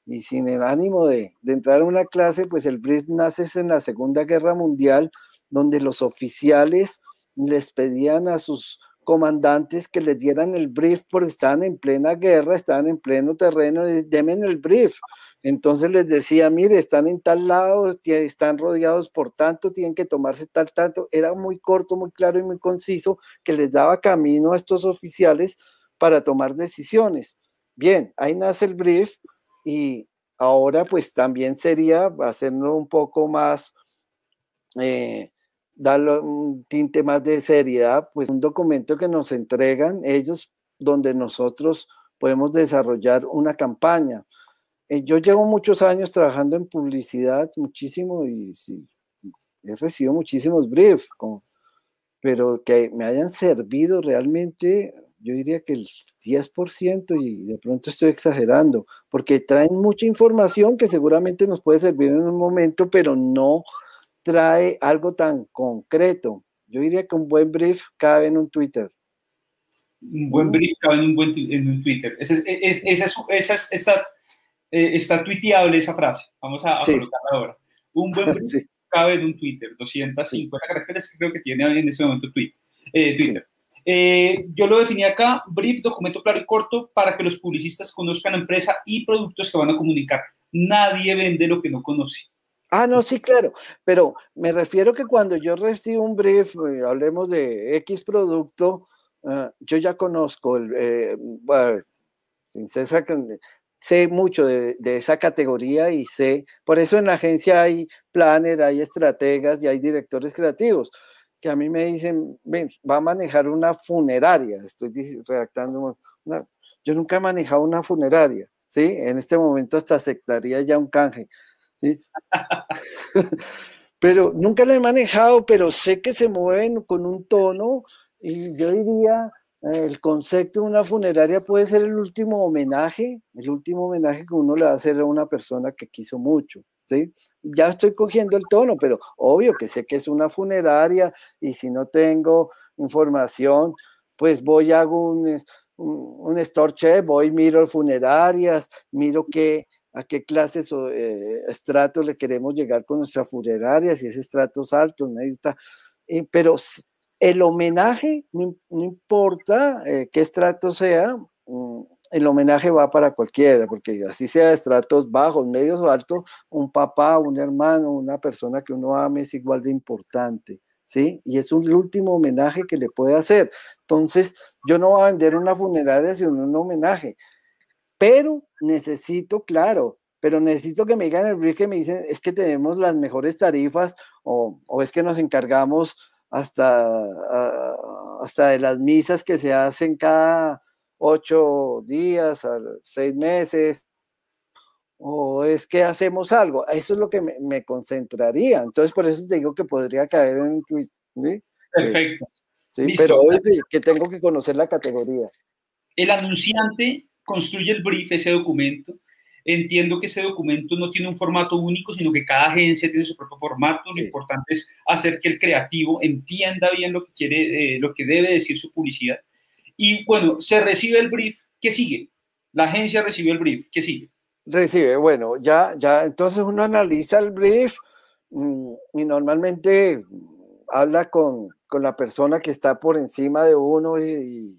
Y sin el ánimo de, de entrar a una clase, pues el brief nace en la Segunda Guerra Mundial, donde los oficiales les pedían a sus comandantes que les dieran el brief porque estaban en plena guerra, estaban en pleno terreno, y demen el brief. Entonces les decía, mire, están en tal lado, están rodeados por tanto, tienen que tomarse tal tanto. Era muy corto, muy claro y muy conciso que les daba camino a estos oficiales para tomar decisiones. Bien, ahí nace el brief y ahora pues también sería hacerlo un poco más eh, darle un tinte más de seriedad, pues un documento que nos entregan ellos donde nosotros podemos desarrollar una campaña. Eh, yo llevo muchos años trabajando en publicidad, muchísimo, y sí, he recibido muchísimos briefs, pero que me hayan servido realmente, yo diría que el 10% y de pronto estoy exagerando, porque traen mucha información que seguramente nos puede servir en un momento, pero no trae algo tan concreto. Yo diría que un buen brief cabe en un Twitter. Un buen brief cabe en un, buen, en un Twitter. Esa, es, esa, está, eh, está tuiteable esa frase. Vamos a, colocarla ahora. Un buen brief cabe en un Twitter. 250 caracteres que creo que tiene en ese momento eh, Twitter. Eh, yo lo definí acá, brief, documento claro y corto para que los publicistas conozcan la empresa y productos que van a comunicar. Nadie vende lo que no conoce. Ah, no, sí, claro, pero me refiero que cuando yo recibo un brief, eh, hablemos de X producto, ah, yo ya conozco, el, eh, bueno, sé mucho de, esa categoría y sé, por eso en la agencia hay planner, hay estrategas y hay directores creativos que a mí me dicen, ven, va a manejar una funeraria, estoy redactando yo nunca he manejado una funeraria, ¿sí? En este momento hasta aceptaría ya un canje. Pero nunca lo he manejado, pero sé que se mueven con un tono y yo diría, el concepto de una funeraria puede ser el último homenaje, el último homenaje que uno le va a hacer a una persona que quiso mucho. ¿Sí? Ya estoy cogiendo el tono, pero obvio que sé que es una funeraria y si no tengo información, pues voy hago un, un, un store voy, miro funerarias, miro qué, a qué clases o eh, estratos le queremos llegar con nuestra funeraria, si es estratos altos, está, eh, pero el homenaje, no, importa eh, qué estrato sea, mm, el homenaje va para cualquiera, porque así sea estratos bajos, medios o altos, un papá, un hermano, una persona que uno ame es igual de importante. ¿Sí? Y es un último homenaje que le puede hacer. Entonces, yo no voy a vender una funeraria sino un homenaje pero necesito, claro, pero necesito que me digan el brief que me dicen, es que tenemos las mejores tarifas o, es que nos encargamos hasta, ah, hasta de las misas que se hacen cada ocho días, seis meses, o es que hacemos algo. Eso es lo que me, concentraría. Entonces, por eso te digo que podría caer en un Perfecto. Sí, pero que tengo que conocer la categoría. El anunciante construye el brief, ese documento. Entiendo que ese documento no tiene un formato único, sino que cada agencia tiene su propio formato. Lo importante es hacer que el creativo entienda bien lo que quiere, eh, lo que debe decir su publicidad. Y bueno, se recibe el brief, ¿qué sigue? La agencia recibió el brief, ¿qué sigue? Recibe, bueno, ya, ya, entonces uno analiza el brief mm, y normalmente habla con, con, la persona que está por encima de uno y,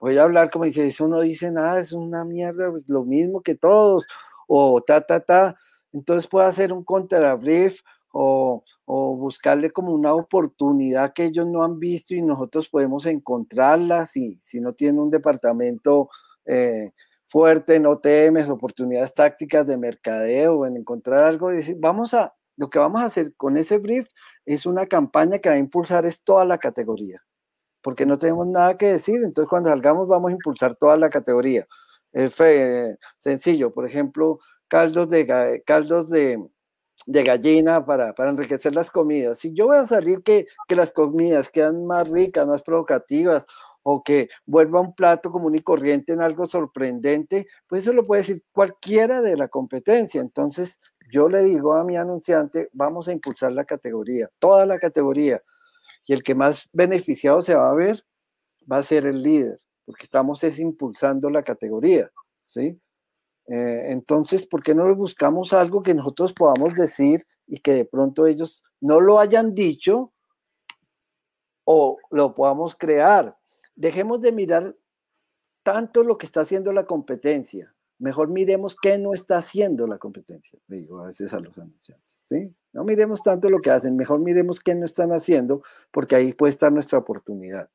voy a hablar como dice, eso no dice nada, es una mierda, pues lo mismo que todos, o ta, ta, ta. Entonces puedo hacer un contrabrief o, o buscarle como una oportunidad que ellos no han visto y nosotros podemos encontrarla si, si no tiene un departamento eh, fuerte no temes oportunidades tácticas de mercadeo, en encontrar algo decir, vamos a, lo que vamos a hacer con ese brief es una campaña que va a impulsar es toda la categoría. Porque no tenemos nada que decir. Entonces, cuando salgamos, vamos a impulsar toda la categoría. Es sencillo, por ejemplo, caldos de, caldos de, de gallina para, para, enriquecer las comidas. Si yo voy a salir que, que las comidas quedan más ricas, más provocativas, o que vuelva un plato común y corriente en algo sorprendente, pues eso lo puede decir cualquiera de la competencia. Entonces, yo le digo a mi anunciante, vamos a impulsar la categoría, toda la categoría, y el que más beneficiado se va a ver va a ser el líder, porque estamos es impulsando la categoría, ¿sí? Eh, entonces, ¿por qué no buscamos algo que nosotros podamos decir y que de pronto ellos no lo hayan dicho o lo podamos crear? Dejemos de mirar tanto lo que está haciendo la competencia. Mejor miremos qué no está haciendo la competencia, digo a veces a los anunciantes, ¿sí? No miremos tanto lo que hacen, mejor miremos qué no están haciendo, porque ahí puede estar nuestra oportunidad.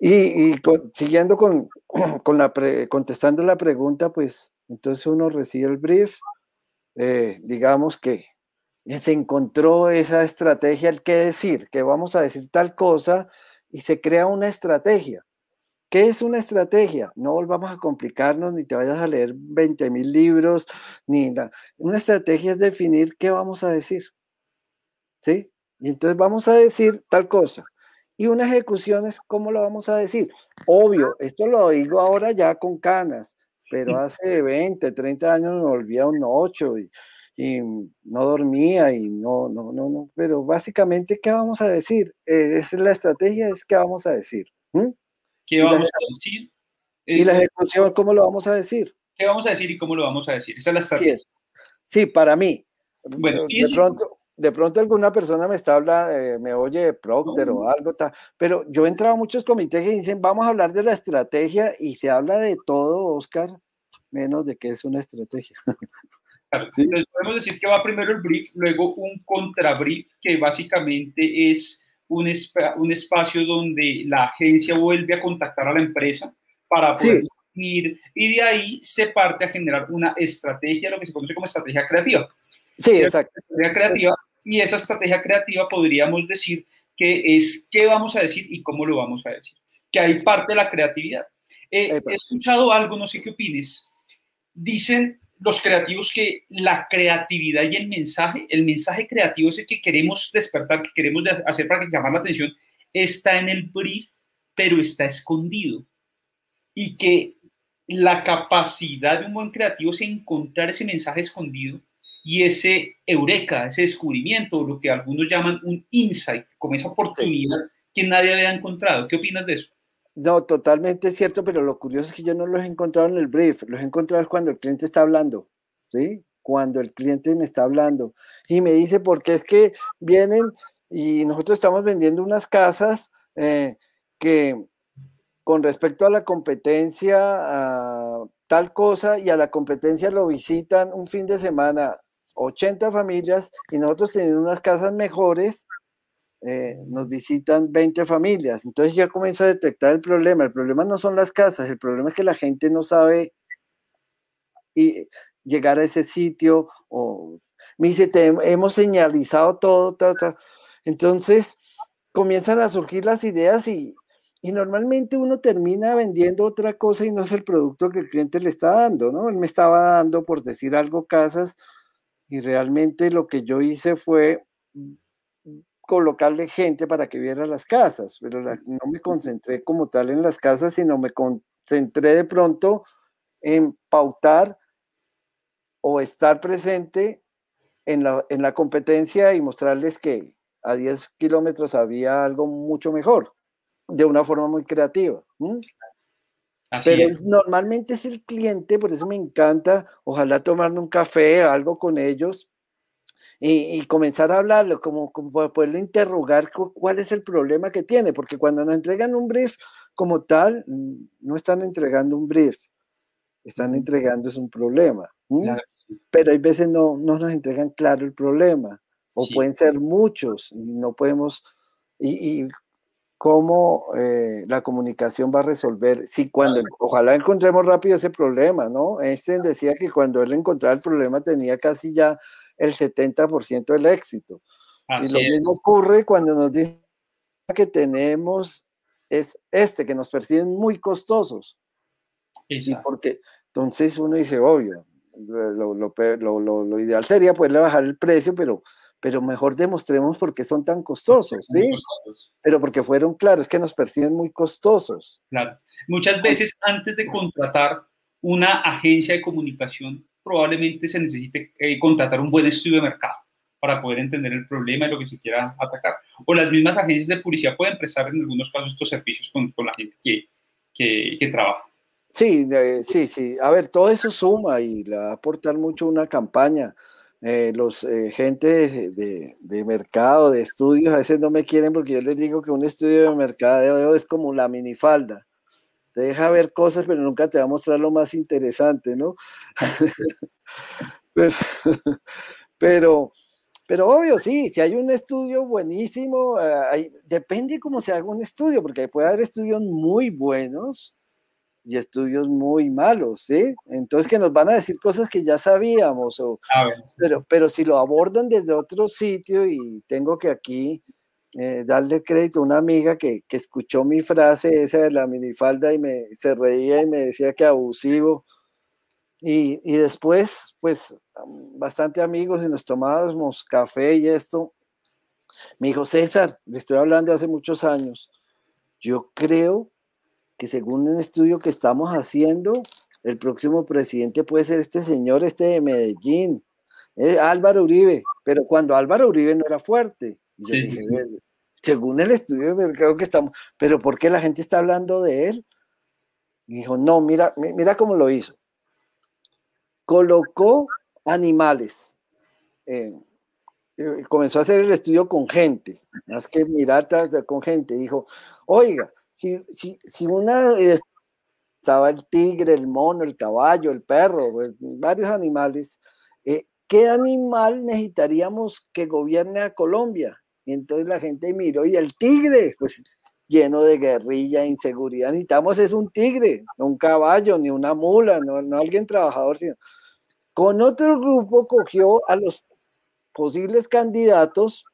Y, siguiendo con, con la contestando la pregunta, pues entonces uno recibe el brief, eh, digamos que se encontró esa estrategia, el qué decir, que vamos a decir tal cosa y se crea una estrategia. ¿Qué es una estrategia? No volvamos a complicarnos, ni te vayas a leer 20 mil libros, ni nada. Una estrategia es definir qué vamos a decir. ¿Sí? Y entonces vamos a decir tal cosa y una ejecución es cómo lo vamos a decir. Obvio, esto lo digo ahora ya con canas, pero hace 20, 30 años me volvía un 8 y, y, no dormía y no, no, no, no. Pero básicamente, ¿qué vamos a decir? Eh, esa es la estrategia, es qué vamos a decir. ¿Qué vamos a decir? Y la ejecución, ¿cómo lo vamos a decir? ¿Qué vamos a decir y cómo lo vamos a decir? Esa es la estrategia. Sí, para mí. Bueno, de pronto, de pronto alguna persona me está hablando, eh, me oye de Procter o algo, tal, pero yo he entrado a muchos comités que dicen, vamos a hablar de la estrategia y se habla de todo, Oscar, menos de qué es una estrategia. Claro, entonces podemos decir que va primero el brief, luego un contrabrief, que básicamente es un, un espacio donde la agencia vuelve a contactar a la empresa para poder definir, y de ahí se parte a generar una estrategia, lo que se conoce como estrategia creativa. Sí, exacto. Estrategia creativa, y esa estrategia creativa podríamos decir que es qué vamos a decir y cómo lo vamos a decir, que hay parte de la creatividad. he escuchado algo, no sé qué opines. Dicen los creativos que la creatividad y el mensaje, el mensaje creativo es el que queremos despertar, que queremos hacer para que llamar la atención, está en el brief, pero está escondido. Y que la capacidad de un buen creativo es encontrar ese mensaje escondido y ese eureka, ese descubrimiento, lo que algunos llaman un insight, como esa oportunidad que nadie había encontrado. ¿Qué opinas de eso? No, totalmente cierto, pero lo curioso es que yo no los he encontrado en el brief, los he encontrado cuando el cliente está hablando, ¿sí? Cuando el cliente me está hablando y me dice, porque es que vienen y nosotros estamos vendiendo unas casas eh, que con respecto a la competencia, a tal cosa y a la competencia lo visitan un fin de semana 80 familias y nosotros teniendo unas casas mejores, eh, nos visitan 20 familias. Entonces ya comienzo a detectar el problema. El problema no son las casas, el problema es que la gente no sabe y llegar a ese sitio o me dice, te hemos señalizado todo, entonces comienzan a surgir las ideas y, y normalmente uno termina vendiendo otra cosa y no es el producto que el cliente le está dando, ¿no? Él me estaba dando, por decir algo, casas y realmente lo que yo hice fue colocarle gente para que viera las casas, pero no me concentré como tal en las casas, sino me concentré de pronto en pautar o estar presente en la, en la competencia y mostrarles que a 10 kilómetros había algo mucho mejor, de una forma muy creativa. Pero normalmente es el cliente, por eso me encanta, ojalá tomarme un café, algo con ellos y, comenzar a hablarlo, como, como poderle interrogar cuál es el problema que tiene, porque cuando nos entregan un brief como tal, no están entregando un brief, están entregando es un problema. Pero hay veces no, no nos entregan claro el problema, o pueden ser muchos, y no podemos, y, cómo eh, la comunicación va a resolver, si cuando, ojalá encontremos rápido ese problema, ¿no? Einstein decía que cuando él encontraba el problema tenía casi ya el 70% del éxito. y lo mismo ocurre cuando nos dicen que tenemos es este, que nos perciben muy costosos. Y porque entonces uno dice, obvio, lo, lo, ideal sería poderle bajar el precio, pero, pero mejor demostremos por qué son tan costosos, ¿sí? Pero porque fueron claros, que nos perciben muy costosos. Claro. Muchas veces antes de contratar una agencia de comunicación, probablemente se necesite eh, contratar un buen estudio de mercado para poder entender el problema y lo que se quiera atacar. O las mismas agencias de publicidad pueden prestar en algunos casos estos servicios con, con la gente que, que, trabaja. Sí, sí, sí. A ver, todo eso suma y le va a aportar mucho una campaña. Eh, los eh, gente de, de, mercado, de estudios, a veces no me quieren porque yo les digo que un estudio de mercado es como la minifalda. Te deja ver cosas, pero nunca te va a mostrar lo más interesante, ¿no? pero, pero, obvio, sí, si hay un estudio buenísimo, eh, depende cómo se haga un estudio, porque puede haber estudios muy buenos y estudios muy malos, ¿sí? Entonces que nos van a decir cosas que ya sabíamos, o, pero, pero si lo abordan desde otro sitio y tengo que aquí eh, darle crédito a una amiga que, que, escuchó mi frase esa de la minifalda y me, se reía y me decía que abusivo. Y, y después, pues, bastante amigos y nos tomábamos café y esto. Me dijo, César, le estoy hablando hace muchos años, yo creo que según un estudio que estamos haciendo, el próximo presidente puede ser este señor, este de Medellín, eh, Álvaro Uribe, pero cuando Álvaro Uribe no era fuerte. Yo dije, según el estudio creo que estamos, pero ¿por qué la gente está hablando de él? Y dijo, no, mira, mira cómo lo hizo. Colocó animales. Eh, eh, comenzó a hacer el estudio con gente, más que mirar con gente. Dijo, oiga, si, si, si una estaba el tigre, el mono, el caballo, el perro, pues, varios animales, eh, ¿qué animal necesitaríamos que gobierne a Colombia? Entonces la gente miró y el tigre, pues lleno de guerrilla, inseguridad, necesitamos es un tigre, no un caballo, ni una mula, no, no alguien trabajador, sino... Con otro grupo cogió a los posibles candidatos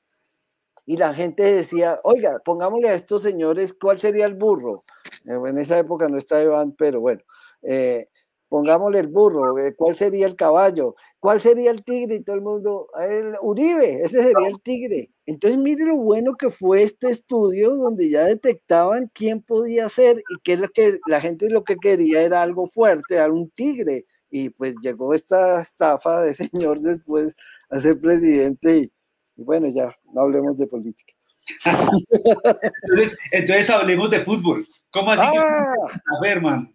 y la gente decía, oiga, pongámosle a estos señores, ¿cuál sería el burro? Eh, en esa época no estaba Iván, pero bueno, eh, pongámosle el burro, eh, ¿cuál sería el caballo? ¿Cuál sería el tigre? Y todo el mundo, el Uribe, ese sería el tigre. Entonces mire lo bueno que fue este estudio donde ya detectaban quién podía ser y que, lo que la gente lo que quería era algo fuerte, era un tigre. Y pues llegó esta estafa de señor después a ser presidente y bueno, ya, no hablemos de política. entonces, entonces hablemos de fútbol. ¿Cómo así? Ah, a ver, man.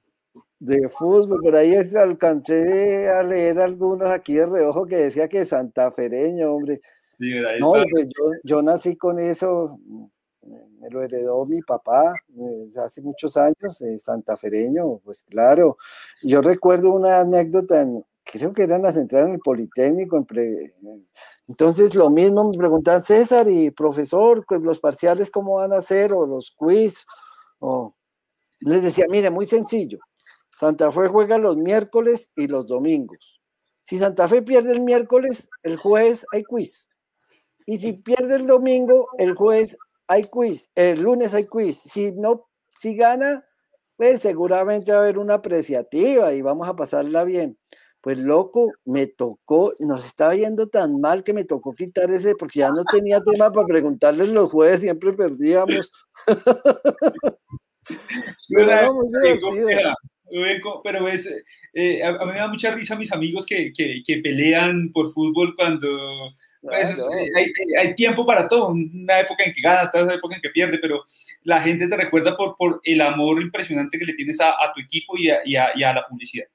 De fútbol, por ahí alcancé a leer algunos aquí de reojo que decía que santafereño, hombre. Sí, no, pues yo, yo, nací con eso, me lo heredó mi papá hace muchos años, eh, santafereño, pues claro. Yo recuerdo una anécdota en, creo que eran las entradas en el Politécnico. entonces, lo mismo me preguntaban, César y profesor, pues, los parciales, ¿cómo van a ser? O los quiz. O... Les decía, mire, muy sencillo. Santa Fe juega los miércoles y los domingos. Si Santa Fe pierde el miércoles, el jueves hay quiz. Y si pierde el domingo, el jueves hay quiz. El lunes hay quiz. Si no, si gana, pues seguramente va a haber una apreciativa y vamos a pasarla bien. Pues loco, me tocó, nos estaba yendo tan mal que me tocó quitar ese, porque ya no tenía tema para preguntarles los jueves, siempre perdíamos. pero, ves, eh, a, mí me da mucha risa mis amigos que, que, que pelean por fútbol cuando pues, eh, hay, hay, tiempo para todo, una época en que gana, otra época en que pierde, pero la gente te recuerda por, por el amor impresionante que le tienes a, a tu equipo y a, y, a, y a, la publicidad.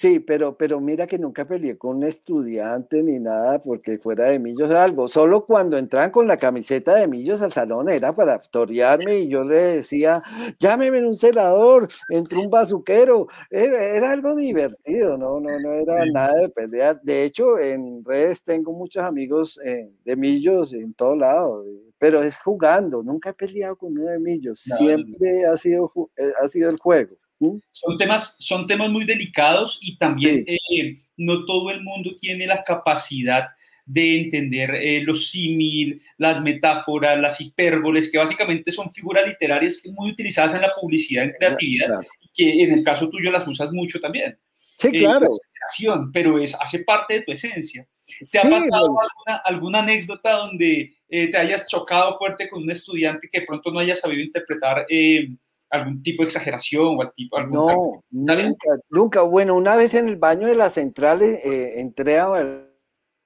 Sí, pero, pero mira que nunca peleé con un estudiante ni nada porque fuera de Millos algo. Solo cuando entraban con la camiseta de Millos al salón era para torearme y yo le decía, llámeme un celador, entró un bazuquero. Era, algo divertido, ¿no? No, no era nada de pelear. De hecho, en redes tengo muchos amigos eh, de Millos en todo lado, eh, pero es jugando. Nunca he peleado con uno de Millos. Siempre Ha, sido, eh, ha sido el juego. Son temas, son temas muy delicados y también eh, no todo el mundo tiene la capacidad de entender eh, los símil, las metáforas, las hipérboles, que básicamente son figuras literarias muy utilizadas en la publicidad, en creatividad, y que en el caso tuyo las usas mucho también. Sí, eh, claro. pero es, hace parte de tu esencia. ¿Te ha pasado alguna, anécdota donde eh, te hayas chocado fuerte con un estudiante que de pronto no haya sabido interpretar algún tipo de exageración o tipo, algún No, nunca, nunca. Bueno, una vez en el baño de las centrales entré a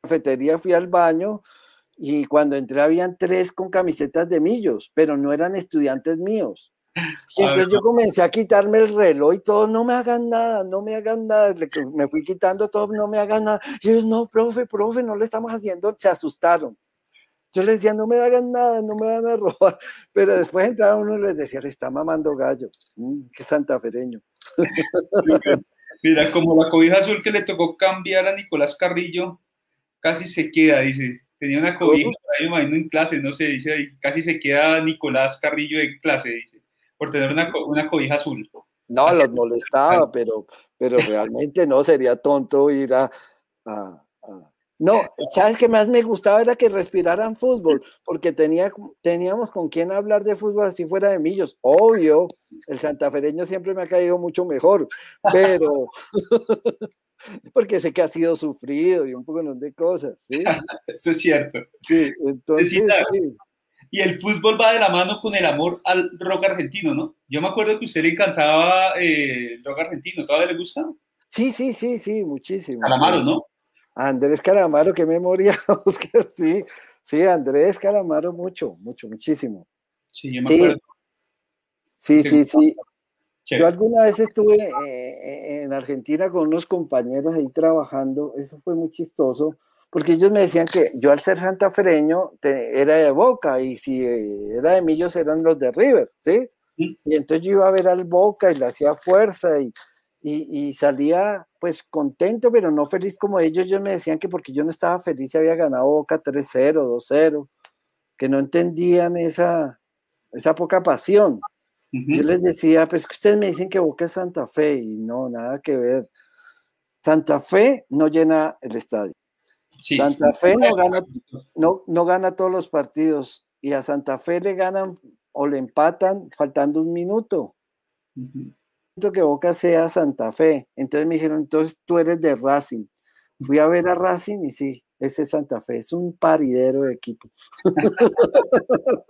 cafetería fui al baño y cuando entré habían tres con camisetas de millos, pero no eran estudiantes míos. Y entonces yo comencé a quitarme el reloj y todo, no me hagan nada, no me hagan nada. Me fui quitando todo, no me hagan nada. Y ellos, no, profe, profe, no le estamos haciendo. Se asustaron. Yo les decía, no me hagan nada, no me van a robar. Pero después entraba uno y les decía, le está mamando gallo. Mm, qué santafereño. Mira, como la cobija azul que le tocó cambiar a Nicolás Carrillo, casi se queda, dice. Tenía una cobija, ahí, imagino en clase, no sé, dice, casi se queda Nicolás Carrillo en clase, dice, por tener una, una cobija azul. No, los molestaba, pero, pero realmente no sería tonto ir a, no, ¿sabes qué más me gustaba? Era que respiraran fútbol, porque tenía, teníamos con quién hablar de fútbol así fuera de Millos. Obvio, el santafereño siempre me ha caído mucho mejor, pero porque sé que ha sido sufrido y un poco de cosas, ¿sí? Eso es cierto. Sí, entonces... Y el fútbol va de la mano con el amor al rock argentino, ¿no? Yo me acuerdo que a usted le encantaba eh, el rock argentino, ¿todavía le gusta? Sí, sí, sí, sí, muchísimo. Calamaro, ¿no? Andrés Calamaro, qué memoria, Oscar, sí, sí, Andrés Calamaro, mucho, mucho, muchísimo. Sí, yo me acuerdo. Sí, sí, sí. Yo alguna vez estuve eh, eh, en Argentina con unos compañeros ahí trabajando, eso fue muy chistoso, porque ellos me decían que yo al ser santafereño era de Boca y si eh, era de Millos eran los de River, ¿sí? Y entonces yo iba a ver al Boca y le hacía fuerza y, y, salía pues contento, pero no feliz como ellos. Ellos me decían que porque yo no estaba feliz había ganado Boca 3-0, 2-0, que no entendían esa, esa poca pasión. Yo les decía, pues que ustedes me dicen que Boca es Santa Fe y no, nada que ver. Santa Fe no llena el estadio. Santa Fe no gana, no, no gana todos los partidos y a Santa Fe le ganan o le empatan faltando un minuto que Boca sea Santa Fe. Entonces me dijeron, entonces tú eres de Racing. Fui a ver a Racing y sí, ese es Santa Fe, es un paridero de equipo.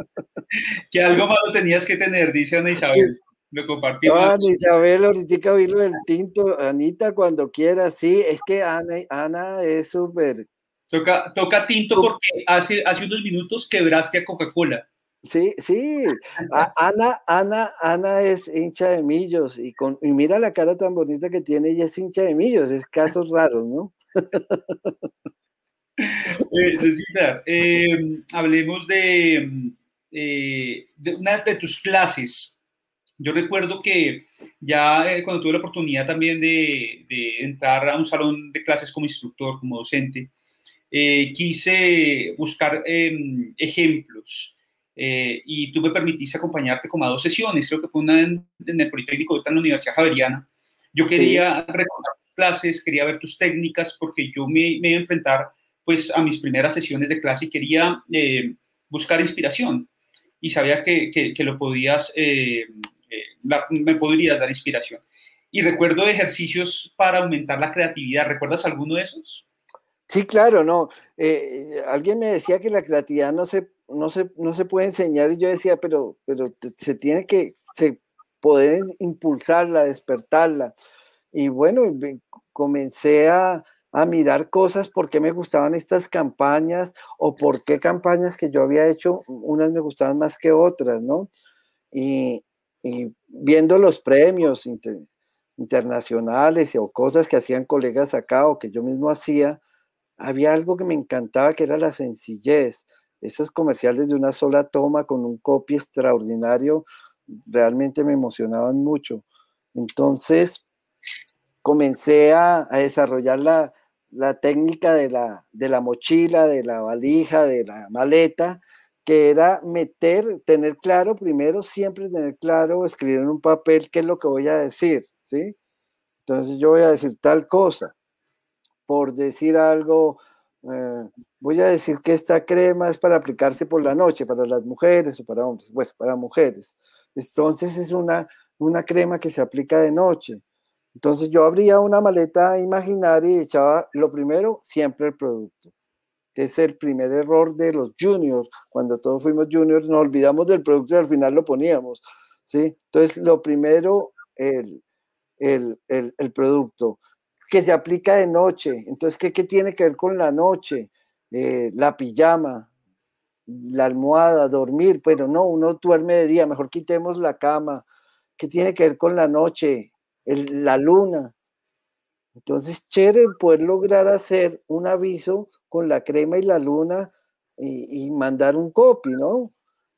que algo malo tenías que tener, dice Ana Isabel. Lo compartí. Ana Isabel, ahorita lo del tinto. Anita, cuando quieras, sí, es que Ana, Ana es súper. Toca, toca tinto porque hace, hace unos minutos quebraste a Coca-Cola. Sí, sí. Ana, Ana, Ana es hincha de millos y, con, y mira la cara tan bonita que tiene, ella es hincha de millos, es casos raros, ¿no? Eh, eh, hablemos de, eh, de, una de tus clases. Yo recuerdo que ya eh, cuando tuve la oportunidad también de, de, entrar a un salón de clases como instructor, como docente, quise buscar em, ejemplos eh, y tú me permitiste acompañarte como a dos sesiones, creo que fue una en, el Politécnico, en la Universidad Javeriana. Yo quería recordar tus clases, quería ver tus técnicas, porque yo me, me iba a enfrentar pues a mis primeras sesiones de clase y quería eh, buscar inspiración y sabía que, que, lo podías, eh, me podrías dar inspiración. Y recuerdo ejercicios para aumentar la creatividad. ¿Recuerdas alguno de esos? Sí, claro, no. alguien me decía que la creatividad no se no se, no se puede enseñar y yo decía, pero, pero se tiene que se poder impulsarla, despertarla. Y bueno, comencé a, a mirar cosas, por qué me gustaban estas campañas o por qué campañas que yo había hecho, unas me gustaban más que otras, ¿no? Y, y viendo los premios internacionales o cosas que hacían colegas acá o que yo mismo hacía, había algo que me encantaba que era la sencillez esos comerciales de una sola toma con un copy extraordinario realmente me emocionaban mucho. Entonces comencé a, desarrollar la, técnica de la, de la mochila, de la valija, de la maleta, que era meter, tener claro, primero siempre tener claro, escribir en un papel qué es lo que voy a decir, ¿sí? Entonces yo voy a decir tal cosa, por decir algo, eh, voy a decir que esta crema es para aplicarse por la noche, para las mujeres o para hombres, bueno, para mujeres. Entonces es una, una crema que se aplica de noche. Entonces yo abría una maleta imaginaria y echaba lo primero, siempre el producto, que es el primer error de los juniors. Cuando todos fuimos juniors nos olvidamos del producto y al final lo poníamos. ¿sí? Entonces lo primero, el, el, el, producto, que se aplica de noche. Entonces, ¿qué, qué tiene que ver con la noche? Eh, la pijama, la almohada, dormir, pero no, uno duerme de día, mejor quitemos la cama. ¿Qué tiene que ver con la noche? la luna. Entonces, chévere poder lograr hacer un aviso con la crema y la luna y, mandar un copy, ¿no?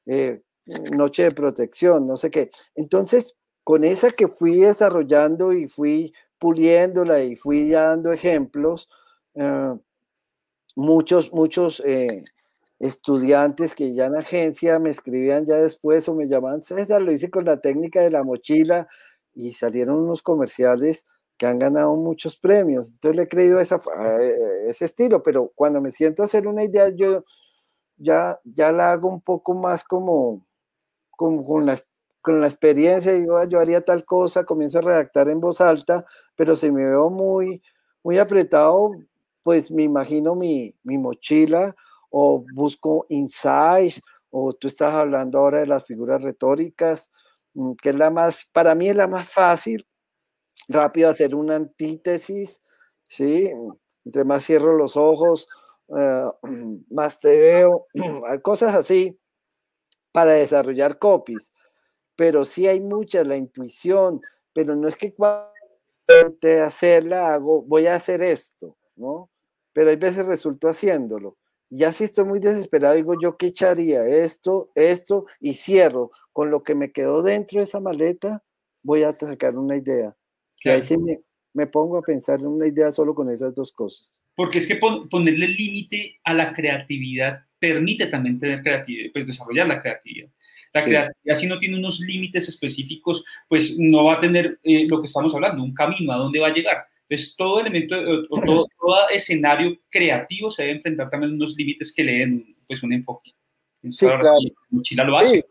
Eh, noche de protección, no sé qué. Entonces, con esa que fui desarrollando y fui puliéndola y fui dando ejemplos, eh, muchos, muchos eh, estudiantes que ya en agencia me escribían ya después o me llamaban, César, lo hice con la técnica de la mochila y salieron unos comerciales que han ganado muchos premios. Entonces le he creído esa, ese estilo, pero cuando me siento a hacer una idea, yo ya, ya la hago un poco más como, como con, la, con la experiencia, digo, yo haría tal cosa, comienzo a redactar en voz alta, pero si me veo muy, muy apretado, pues me imagino mi, mi mochila o busco insights, o tú estás hablando ahora de las figuras retóricas, mm, que es la más, para mí es la más fácil, rápido hacer una antítesis, ¿sí? Entre más cierro los ojos, eh, más te veo, cosas así, para desarrollar copies. Pero sí hay muchas, la intuición, pero no es que cuando te hacerla hago, voy a hacer esto, ¿no? Pero hay veces resulto haciéndolo ya si estoy muy desesperado, digo yo, ¿qué echaría? Esto, esto, y cierro. Con lo que me quedó dentro de esa maleta, voy a sacar una idea. Y ahí sí me, pongo a pensar en una idea solo con esas dos cosas. Porque es que ponerle límite a la creatividad permite también tener creatividad, pues desarrollar la creatividad. La creatividad, si no tiene unos límites específicos, pues no va a tener eh, lo que estamos hablando, un camino a dónde va a llegar. Entonces, todo elemento, o todo, escenario creativo se debe enfrentar también a unos límites que le den pues, un enfoque. Sí, claro. Mochila lo hace.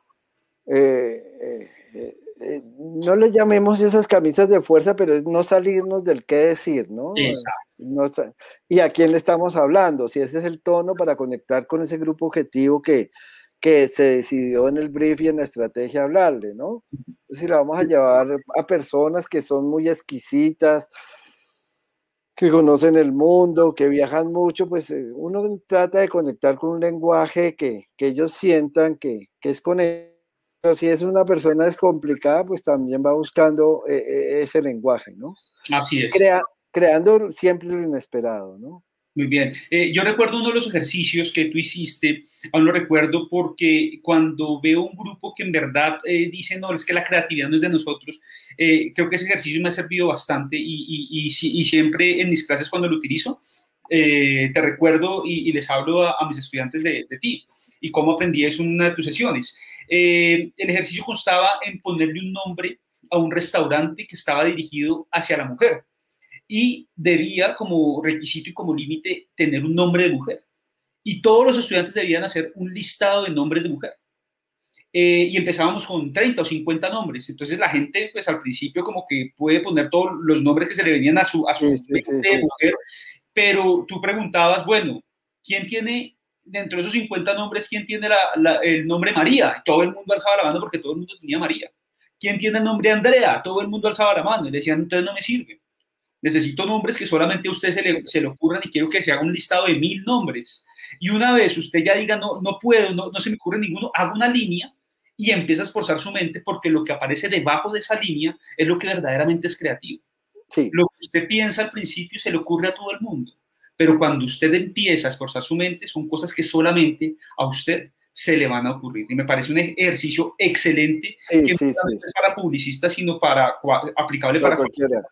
Eh, eh, eh, no le llamemos esas camisas de fuerza, pero es no salirnos del qué decir, ¿no? Exacto. y a quién le estamos hablando, si ese es el tono para conectar con ese grupo objetivo que, que se decidió en el brief y en la estrategia hablarle, ¿no? Si la vamos a llevar a personas que son muy exquisitas, que conocen el mundo, que viajan mucho, pues eh, uno trata de conectar con un lenguaje que, que ellos sientan que, que es con ellos. Pero si es una persona descomplicada, pues también va buscando eh, eh, ese lenguaje, ¿no? Así es. creando siempre lo inesperado, ¿no? Muy bien. Eh, yo recuerdo uno de los ejercicios que tú hiciste, aún lo recuerdo porque cuando veo un grupo que en verdad eh, dice, no, es que la creatividad no es de nosotros, eh, creo que ese ejercicio me ha servido bastante y, y, y, siempre en mis clases cuando lo utilizo, te recuerdo y, les hablo a, mis estudiantes de, de, ti y cómo aprendí eso en una de tus sesiones. el ejercicio constaba en ponerle un nombre a un restaurante que estaba dirigido hacia la mujer y debía como requisito y como límite tener un nombre de mujer. Y todos los estudiantes debían hacer un listado de nombres de mujer. Eh, y empezábamos con 30 o 50 nombres. Entonces la gente, pues al principio como que puede poner todos los nombres que se le venían a su, a su de mujer, pero tú preguntabas, bueno, ¿quién tiene dentro de esos 50 nombres, quién tiene el nombre María? Todo el mundo alzaba la mano porque todo el mundo tenía María. ¿Quién tiene el nombre Andrea? Todo el mundo alzaba la mano y le decían, entonces no me sirve necesito nombres que solamente a usted se le, se le ocurran y quiero que se haga un listado de mil nombres. Y una vez usted ya diga, no, no puedo, no, no se me ocurre ninguno, haga una línea y empieza a esforzar su mente porque lo que aparece debajo de esa línea es lo que verdaderamente es creativo. Sí. Lo que usted piensa al principio se le ocurre a todo el mundo, pero cuando usted empieza a esforzar su mente son cosas que solamente a usted se le van a ocurrir. Y me parece un ejercicio excelente, que no es para publicistas, sino para aplicable para, cualquiera.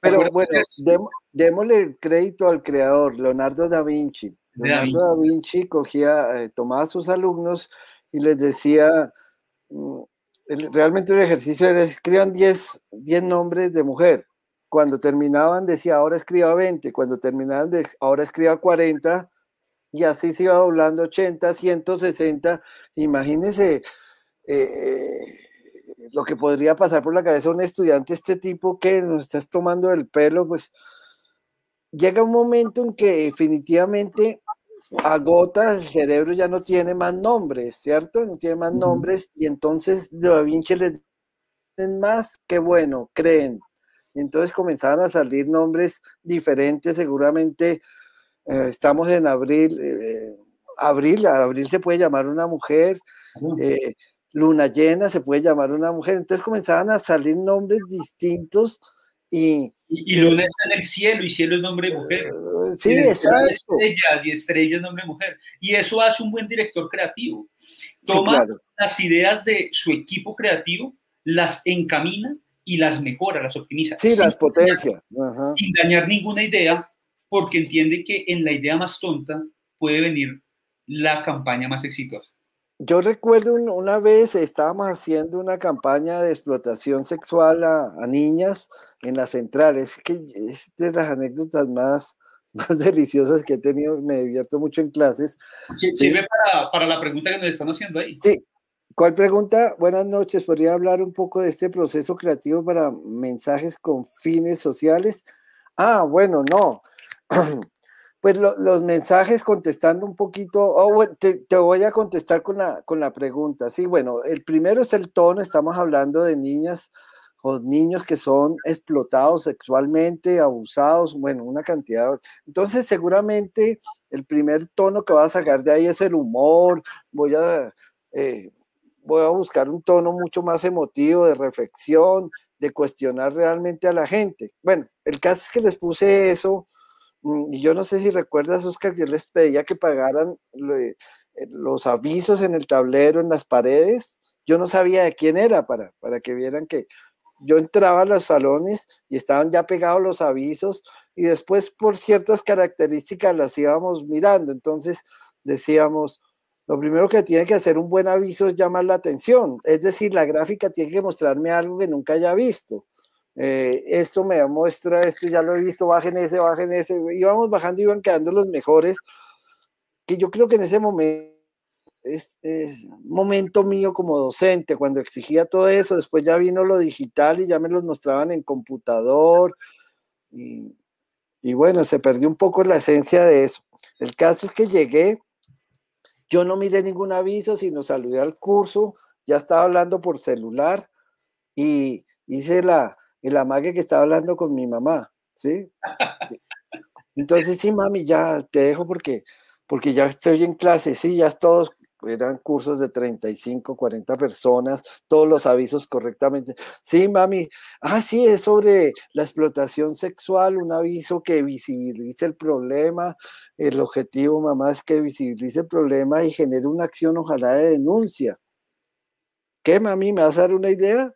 Pero bueno, démosle crédito al creador, Leonardo da Vinci. Leonardo da Vinci cogía, eh, tomaba a sus alumnos y les decía, mm, realmente el ejercicio era escriban 10 nombres de mujer cuando terminaban decía ahora escriba 20, cuando terminaban de ahora escriba 40 y así se iba doblando 80, 160. Imagínense eh, lo que podría pasar por la cabeza de un estudiante, este tipo que nos estás tomando el pelo, pues llega un momento en que definitivamente agota, el cerebro ya no tiene más nombres, ¿cierto? No tiene más nombres y entonces de Da Vinci les den más, que bueno, creen. Entonces comenzaron a salir nombres diferentes, seguramente eh, estamos en abril, eh, abril, abril se puede llamar una mujer, eh, luna llena se puede llamar una mujer, entonces comenzaban a salir nombres distintos y, y, luna está en el cielo y cielo es nombre de mujer. Eh, sí, exacto. Estrellas y estrellas es nombre de mujer. Y eso hace un buen director creativo. Toma las ideas de su equipo creativo, las encamina y las mejora, las optimiza. Sí, las potencia. Sin dañar ninguna idea, porque entiende que en la idea más tonta puede venir la campaña más exitosa. Yo recuerdo una vez estábamos haciendo una campaña de explotación sexual a, niñas en las centrales, que es de las anécdotas más, más deliciosas que he tenido, me divierto mucho en clases. Sí, sirve para, para, la pregunta que nos están haciendo ahí. Sí. ¿Cuál pregunta? Buenas noches. ¿Podría hablar un poco de este proceso creativo para mensajes con fines sociales? Ah, bueno, no. Pues los mensajes contestando un poquito, oh, te, voy a contestar con la, con la pregunta. Sí, bueno, el primero es el tono, estamos hablando de niñas o niños que son explotados sexualmente, abusados, bueno, una cantidad. Entonces, seguramente el primer tono que va a sacar de ahí es el humor, voy a, eh, voy a buscar un tono mucho más emotivo, de reflexión, de cuestionar realmente a la gente. Bueno, el caso es que les puse eso y yo no sé si recuerdas, Oscar, que yo les pedía que pagaran eh, los avisos en el tablero, en las paredes. Yo no sabía de quién era para, para que vieran que yo entraba a los salones y estaban ya pegados los avisos y después por ciertas características las íbamos mirando. Entonces decíamos, lo primero que tiene que hacer un buen aviso es llamar la atención. Es decir, la gráfica tiene que mostrarme algo que nunca haya visto. Eh, esto me muestra esto, ya lo he visto, bajen ese, bajen ese, íbamos bajando iban quedando los mejores, que yo creo que en ese momento, es, momento mío como docente, cuando exigía todo eso, después ya vino lo digital y ya me los mostraban en computador, y bueno, se perdió un poco la esencia de eso. El caso es que llegué, yo no miré ningún aviso, sino saludé al curso, ya estaba hablando por celular y hice la, el amague que estaba hablando con mi mamá, ¿sí? Entonces, sí, mami, ya te dejo porque, porque ya estoy en clase, sí, ya todos eran cursos de 35, 40 personas, todos los avisos correctamente. Sí, mami, ah, sí, es sobre la explotación sexual, un aviso que visibilice el problema. El objetivo, mamá, es que visibilice el problema y genere una acción, ojalá, de denuncia. ¿Qué, mami? ¿Me vas a dar una idea?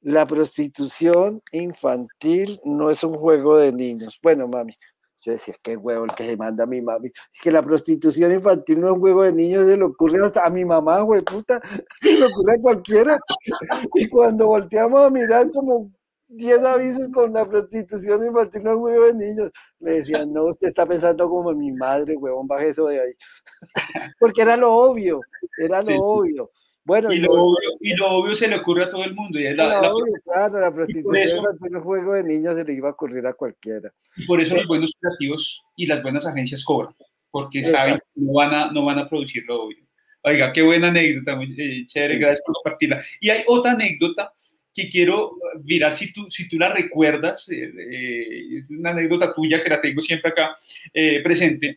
La prostitución infantil no es un juego de niños. Bueno, mami, yo decía, qué huevo el que se manda a mi mami. Es que la prostitución infantil no es un juego de niños, se le ocurre hasta a mi mamá, güey, puta, se le ocurre a cualquiera. Y cuando volteamos a mirar como 10 avisos con la prostitución infantil no es un juego de niños, me decían, no, usted está pensando como mi madre, huevón, baje eso de ahí. Porque era lo obvio, era lo obvio. Bueno, y, lo, obvio, se le ocurre a todo el mundo. Y la, claro, la prostitución en un juego de niños se le iba a ocurrir a cualquiera. Y por eso los buenos creativos y las buenas agencias cobran, porque saben que no van, a, no van a producir lo obvio. Oiga, qué buena anécdota, muy eh, chévere, gracias por compartirla. Y hay otra anécdota que quiero mirar si tú, si tú la recuerdas, eh, eh, es una anécdota tuya que la tengo siempre acá presente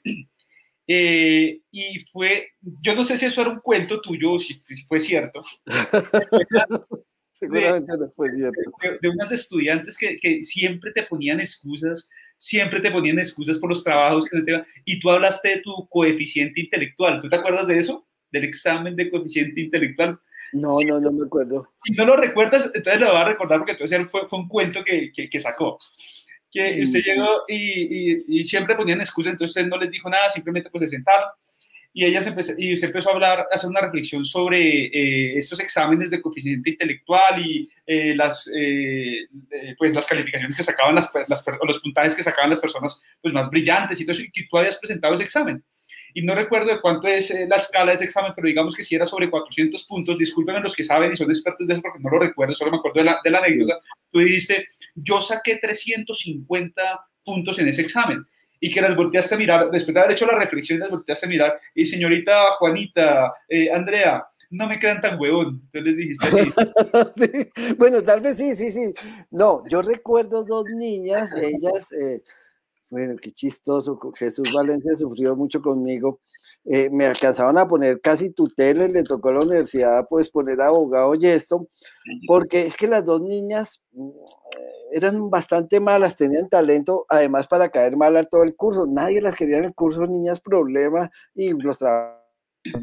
eh, y fue, yo no sé si eso era un cuento tuyo o si, fue cierto. Seguramente no fue cierto. De, unas estudiantes que, que, siempre te ponían excusas, siempre te ponían excusas por los trabajos que no te Y tú hablaste de tu coeficiente intelectual. ¿Tú te acuerdas de eso? Del examen de coeficiente intelectual. No, no, no me acuerdo. Si no lo recuerdas, entonces lo voy a recordar porque entonces fue, fue un cuento que, que, que sacó que usted llegó y, y, siempre ponían excusa, entonces usted no les dijo nada, simplemente pues se sentaron. y ella se empezó, y se empezó a hablar, a hacer una reflexión sobre eh, estos exámenes de coeficiente intelectual y eh, las, eh, pues las calificaciones que sacaban las, las, los puntajes que sacaban las personas pues más brillantes y todo eso, y que tú habías presentado ese examen. Y no recuerdo de cuánto es la escala de ese examen, pero digamos que si era sobre 400 puntos, discúlpenme los que saben y son expertos de eso porque no lo recuerdo, solo me acuerdo de la, de la anécdota, tú dijiste, yo saqué 350 puntos en ese examen y que las volteaste a mirar, después de haber hecho la reflexión, las volteaste a mirar, y señorita Juanita, eh, Andrea, no me crean tan huevón. Entonces les dijiste. Bueno, tal vez sí, sí, sí. No, yo recuerdo dos niñas, ellas, eh, bueno, qué chistoso, Jesús Valencia sufrió mucho conmigo. Eh, me alcanzaban a poner casi tutela, le tocó a la universidad pues poner abogado y esto, porque es que las dos niñas eran bastante malas, tenían talento, además para caer mal a todo el curso. Nadie las quería en el curso, niñas problemas y los trabajos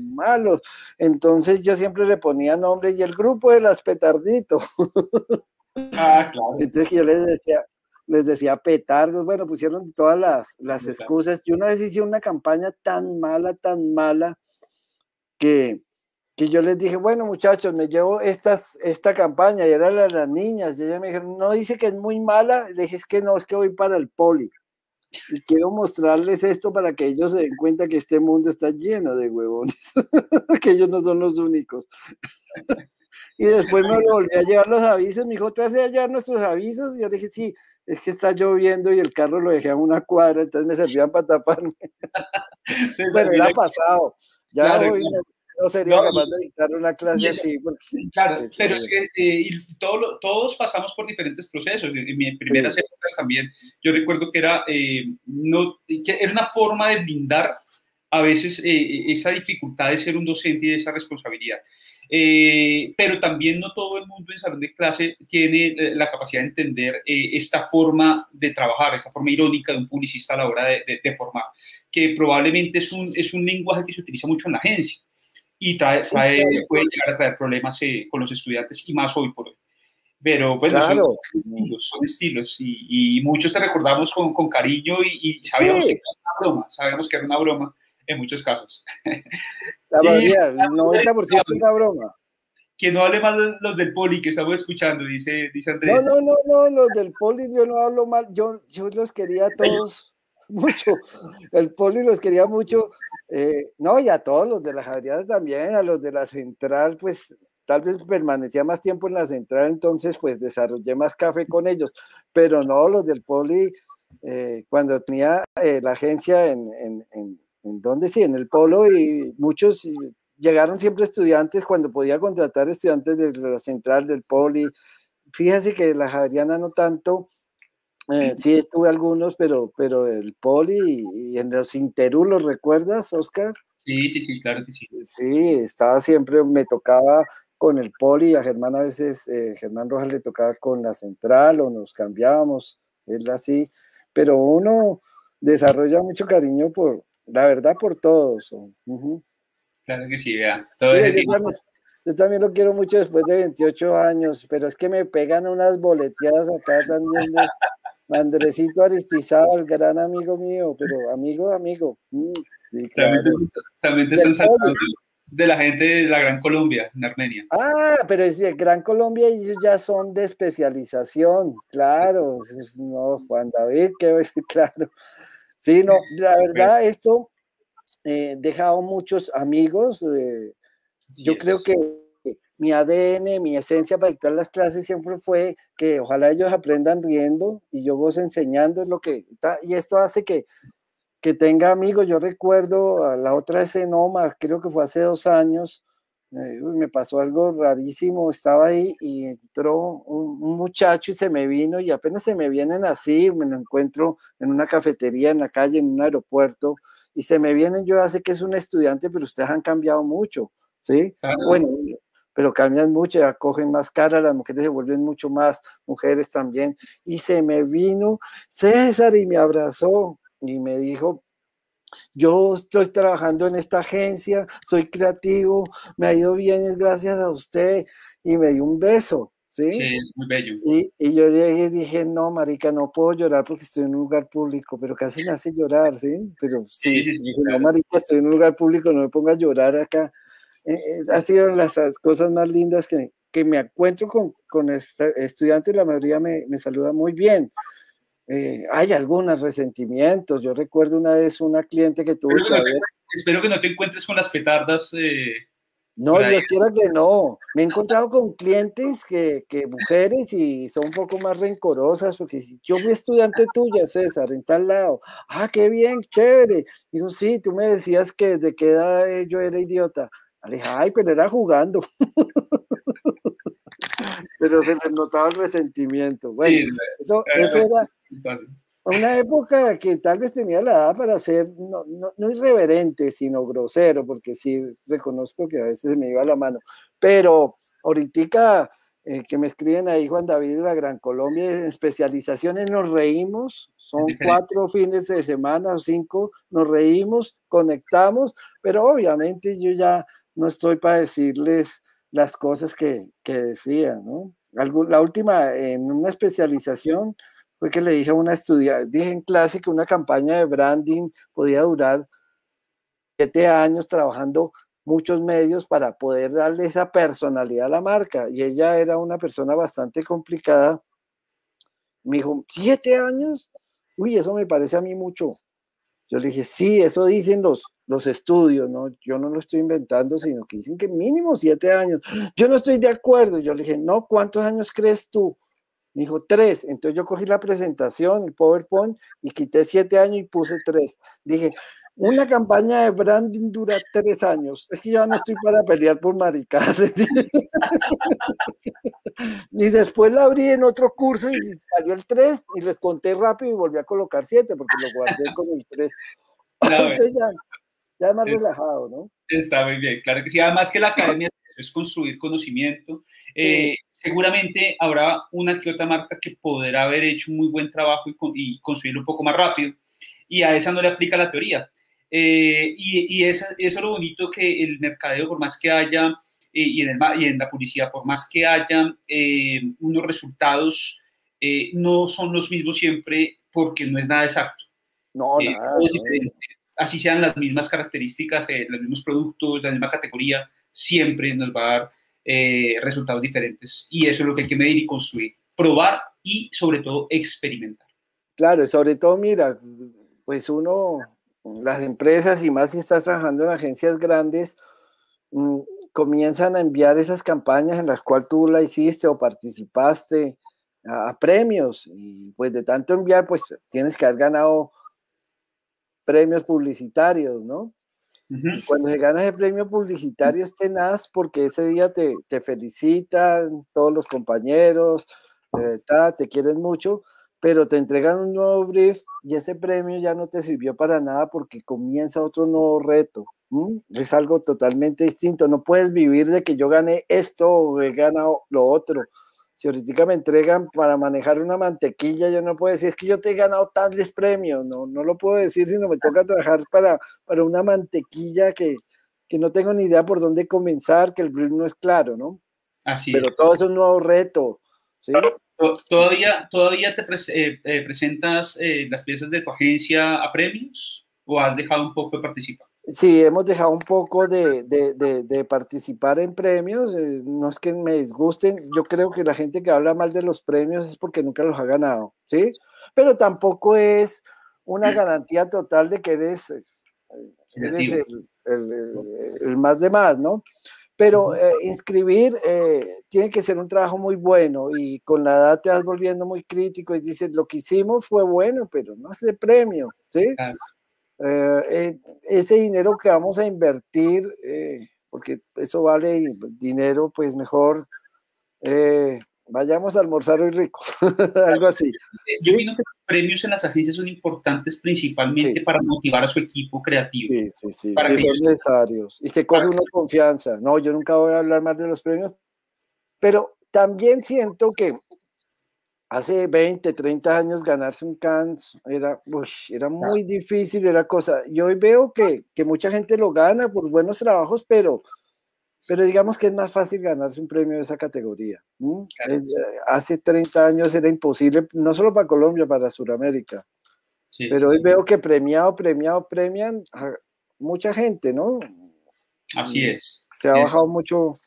malos. Entonces yo siempre le ponía nombre y el grupo de las petarditos. Ah, claro. Entonces yo les decía, les decía petardos, bueno, pusieron todas las, las excusas. Yo una vez hice una campaña tan mala, tan mala, que, que yo les dije, bueno muchachos, me llevo estas, esta campaña y era las, las niñas, y ellas me dijeron, no dice que es muy mala, le dije, es que no, es que voy para el poli. Y quiero mostrarles esto para que ellos se den cuenta que este mundo está lleno de huevones, que ellos no son los únicos. y después me volví a llevar los avisos, me dijo, ¿te hace allá nuestros avisos? Y yo le dije, sí, es que está lloviendo y el carro lo dejé a una cuadra, entonces me servían para taparme. Pero era pasado. Ya hoy, no sería capaz de dictar una clase así. claro, pero es que eh, todo, todos pasamos por diferentes procesos. En, mi primeras épocas también, yo recuerdo que era, eh, no, que era una forma de blindar a veces eh, esa dificultad de ser un docente y de esa responsabilidad. pero también no todo el mundo en salón de clase tiene la capacidad de entender esta forma de trabajar, esa forma irónica de un publicista a la hora de, de, de formar, que probablemente es un, es un lenguaje que se utiliza mucho en la agencia y trae, puede llegar a traer problemas eh, con los estudiantes y más hoy por hoy. Pero bueno, son, estilos, son estilos y, muchos te recordamos con, con cariño y, sabíamos que era una broma, sabíamos que era una broma en muchos casos. La mayoría, el 90% es una broma. Que no hable mal los del poli que estamos escuchando, dice, dice Andrés. No, no, no, no, los del poli yo no hablo mal, yo, yo los quería a todos mucho. El poli los quería mucho. Eh, no, y a todos los de la Javeriana también, a los de la central, pues tal vez permanecía más tiempo en la central, entonces pues desarrollé más café con ellos. Pero no, los del poli, eh, cuando tenía eh, la agencia en, en, en, donde sí, en el polo, y muchos llegaron siempre estudiantes cuando podía contratar estudiantes de la central del poli. Fíjese que la Javeriana no tanto eh, sí, estuve algunos, pero, pero el poli y, en los Interú, ¿los recuerdas, Oscar? Sí, sí, sí, claro que sí. Sí, estaba siempre, me tocaba con el poli, a Germán a veces, eh, Germán Rojas le tocaba con la central o nos cambiábamos, él así, pero uno desarrolla mucho cariño por, la verdad, por todos. Claro que sí, vea. yo, también, lo quiero mucho después de 28 años, pero es que me pegan unas boleteadas acá también de, Andresito Aristizábal, gran amigo mío, pero amigo, amigo. Mm, también, te, están saludando de la gente de la Gran Colombia, en Armenia. Ah, pero es de Gran Colombia y ellos ya son de especialización, claro. No, Juan David, que claro. Sí, no, la verdad, esto eh, dejado muchos amigos. Eh, yo creo que mi ADN, mi esencia para dictar las clases siempre fue que ojalá ellos aprendan riendo y yo vos enseñando es lo que y esto hace que que tenga amigos. Yo recuerdo a la otra escenoma, creo que fue hace dos años, eh, me pasó algo rarísimo, estaba ahí y entró un, muchacho y se me vino y apenas se me vienen así, me lo encuentro en una cafetería, en la calle, en un aeropuerto y se me vienen, yo hace que es un estudiante, pero ustedes han cambiado mucho, ¿sí? Bueno, pero cambian mucho, ya cogen más cara, las mujeres se vuelven mucho más mujeres también. Y se me vino César y me abrazó y me dijo, yo estoy trabajando en esta agencia, soy creativo, me ha ido bien, es gracias a usted. Y me dio un beso, ¿sí? Sí, es muy bello. Y, y yo llegué dije, no, marica, no puedo llorar porque estoy en un lugar público, pero casi me hace llorar, ¿sí? Pero sí, Sí, no, marica, estoy en un lugar público, no me ponga a llorar acá. Eh, eh, ha sido las cosas más lindas que, que me encuentro con, con esta- estudiantes, la mayoría me, me saluda muy bien. Eh, hay algunos resentimientos. Yo recuerdo una vez una cliente que tuve Pero que no te Espero que no te encuentres con las petardas. eh, No. Dios quiera que no. Me he encontrado con clientes que, que mujeres y son un poco más rencorosas, porque si yo fui estudiante tuya, César, en tal lado. Ah, qué bien, chévere. Digo, sí, tú me decías que desde qué edad yo era idiota. Le dije, ay, pero era jugando. pero se les notaba el resentimiento. Bueno, sí, eso, eh, eso era una época que tal vez tenía la edad para ser no, no, no irreverente, sino grosero, porque sí reconozco que a veces me iba la mano. Pero ahorita eh, que me escriben ahí Juan David de la Gran Colombia, en especializaciones nos reímos, son cuatro fines de semana cinco, nos reímos, conectamos, pero obviamente yo ya no estoy para decirles las cosas que, que decía, ¿no? Algún- la última, en una especialización, fue que le dije a una estudiante, dije en clase que una campaña de branding podía durar siete años trabajando muchos medios para poder darle esa personalidad a la marca. Y ella era una persona bastante complicada. Me dijo, ¿siete años? Uy, eso me parece a mí mucho. Yo le dije, sí, eso dicen los, los estudios, ¿no? Yo no lo estoy inventando, sino que dicen que mínimo siete años. Yo no estoy de acuerdo. Yo le dije, no, ¿cuántos años crees tú? Me dijo tres. Entonces yo cogí la presentación, el PowerPoint, y quité siete años y puse tres. Dije, una campaña de branding dura tres años. Es que yo no estoy para pelear por maricadas. y después la abrí en otro curso y salió el tres y les conté rápido y volví a colocar siete porque lo guardé con el tres. claro, Entonces ya, ya más Es- relajado, ¿no? Está muy bien, claro que sí. Además que la academia es construir conocimiento. Eh, seguramente habrá una que otra marca que podrá haber hecho un muy buen trabajo y, y construirlo un poco más rápido. Y a esa no le aplica la teoría. Eh, y eso es lo bonito que el mercadeo, por más que haya, eh, y, en el y en la publicidad, por más que haya unos resultados, no son los mismos siempre porque no es nada exacto. No, nada. no. Así sean las mismas características, eh, los mismos productos, la misma categoría, siempre nos va a dar eh, resultados diferentes. Y eso es lo que hay que medir y construir. Probar y, sobre todo, experimentar. Claro, sobre todo, mira, pues uno, las empresas y más si estás trabajando en agencias grandes, mm, comienzan a enviar esas campañas en las cuales tú la hiciste o participaste a, a premios y pues de tanto enviar, pues tienes que haber ganado premios publicitarios, ¿no? Cuando se gana ese premio publicitario es tenaz porque ese día te, te felicitan todos los compañeros, eh, ta, te quieren mucho, pero te entregan un nuevo brief y ese premio ya no te sirvió para nada porque comienza otro nuevo reto. Es algo totalmente distinto. No puedes vivir de que yo gané esto o he ganado lo otro. Si ahorita me entregan para manejar una mantequilla, yo no puedo decir, es que yo te he ganado tales premios. No, no lo puedo decir, sino me toca trabajar para, para una mantequilla que, que no tengo ni idea por dónde comenzar, que el brief no es claro, ¿no? Así Pero es. todo es un nuevo reto. ¿sí? To- ¿Todavía, todavía te eh, eh, presentas eh, las piezas de tu agencia a premios o has dejado un poco de participar? Sí, hemos dejado un poco de, de, de, de participar en premios, eh, no es que me disgusten, yo creo que la gente que habla mal de los premios es porque nunca los ha ganado, ¿sí? Pero tampoco es una garantía total de que eres, eh, eres el, el- el- el más de más, ¿no? Pero eh, inscribir eh, tiene que ser un trabajo muy bueno y con la edad te vas volviendo muy crítico y dices, lo que hicimos fue bueno, pero no es de premio, ¿sí? Claro. Eh, ese dinero que vamos a invertir, eh, porque eso vale dinero, pues mejor eh, vayamos a almorzar hoy rico, algo así. Yo opino que los premios en las agencias son importantes principalmente Sí. para motivar a su equipo creativo. Sí, sí, sí, Para sí, que son ellos- necesarios. Y se coge Para- uno confianza. No, yo nunca voy a hablar más de los premios, pero también siento que hace 20, 30 años ganarse un Cannes era, uy, era muy difícil, era cosa. Y hoy veo que, que mucha gente lo gana por buenos trabajos, pero pero digamos que es más fácil ganarse un premio de esa categoría. Eh, hace 30 años era imposible, no solo para Colombia, para Sudamérica. Pero hoy veo que premiado, premiado, premian a mucha gente, ¿no? Así es. Se ha bajado mucho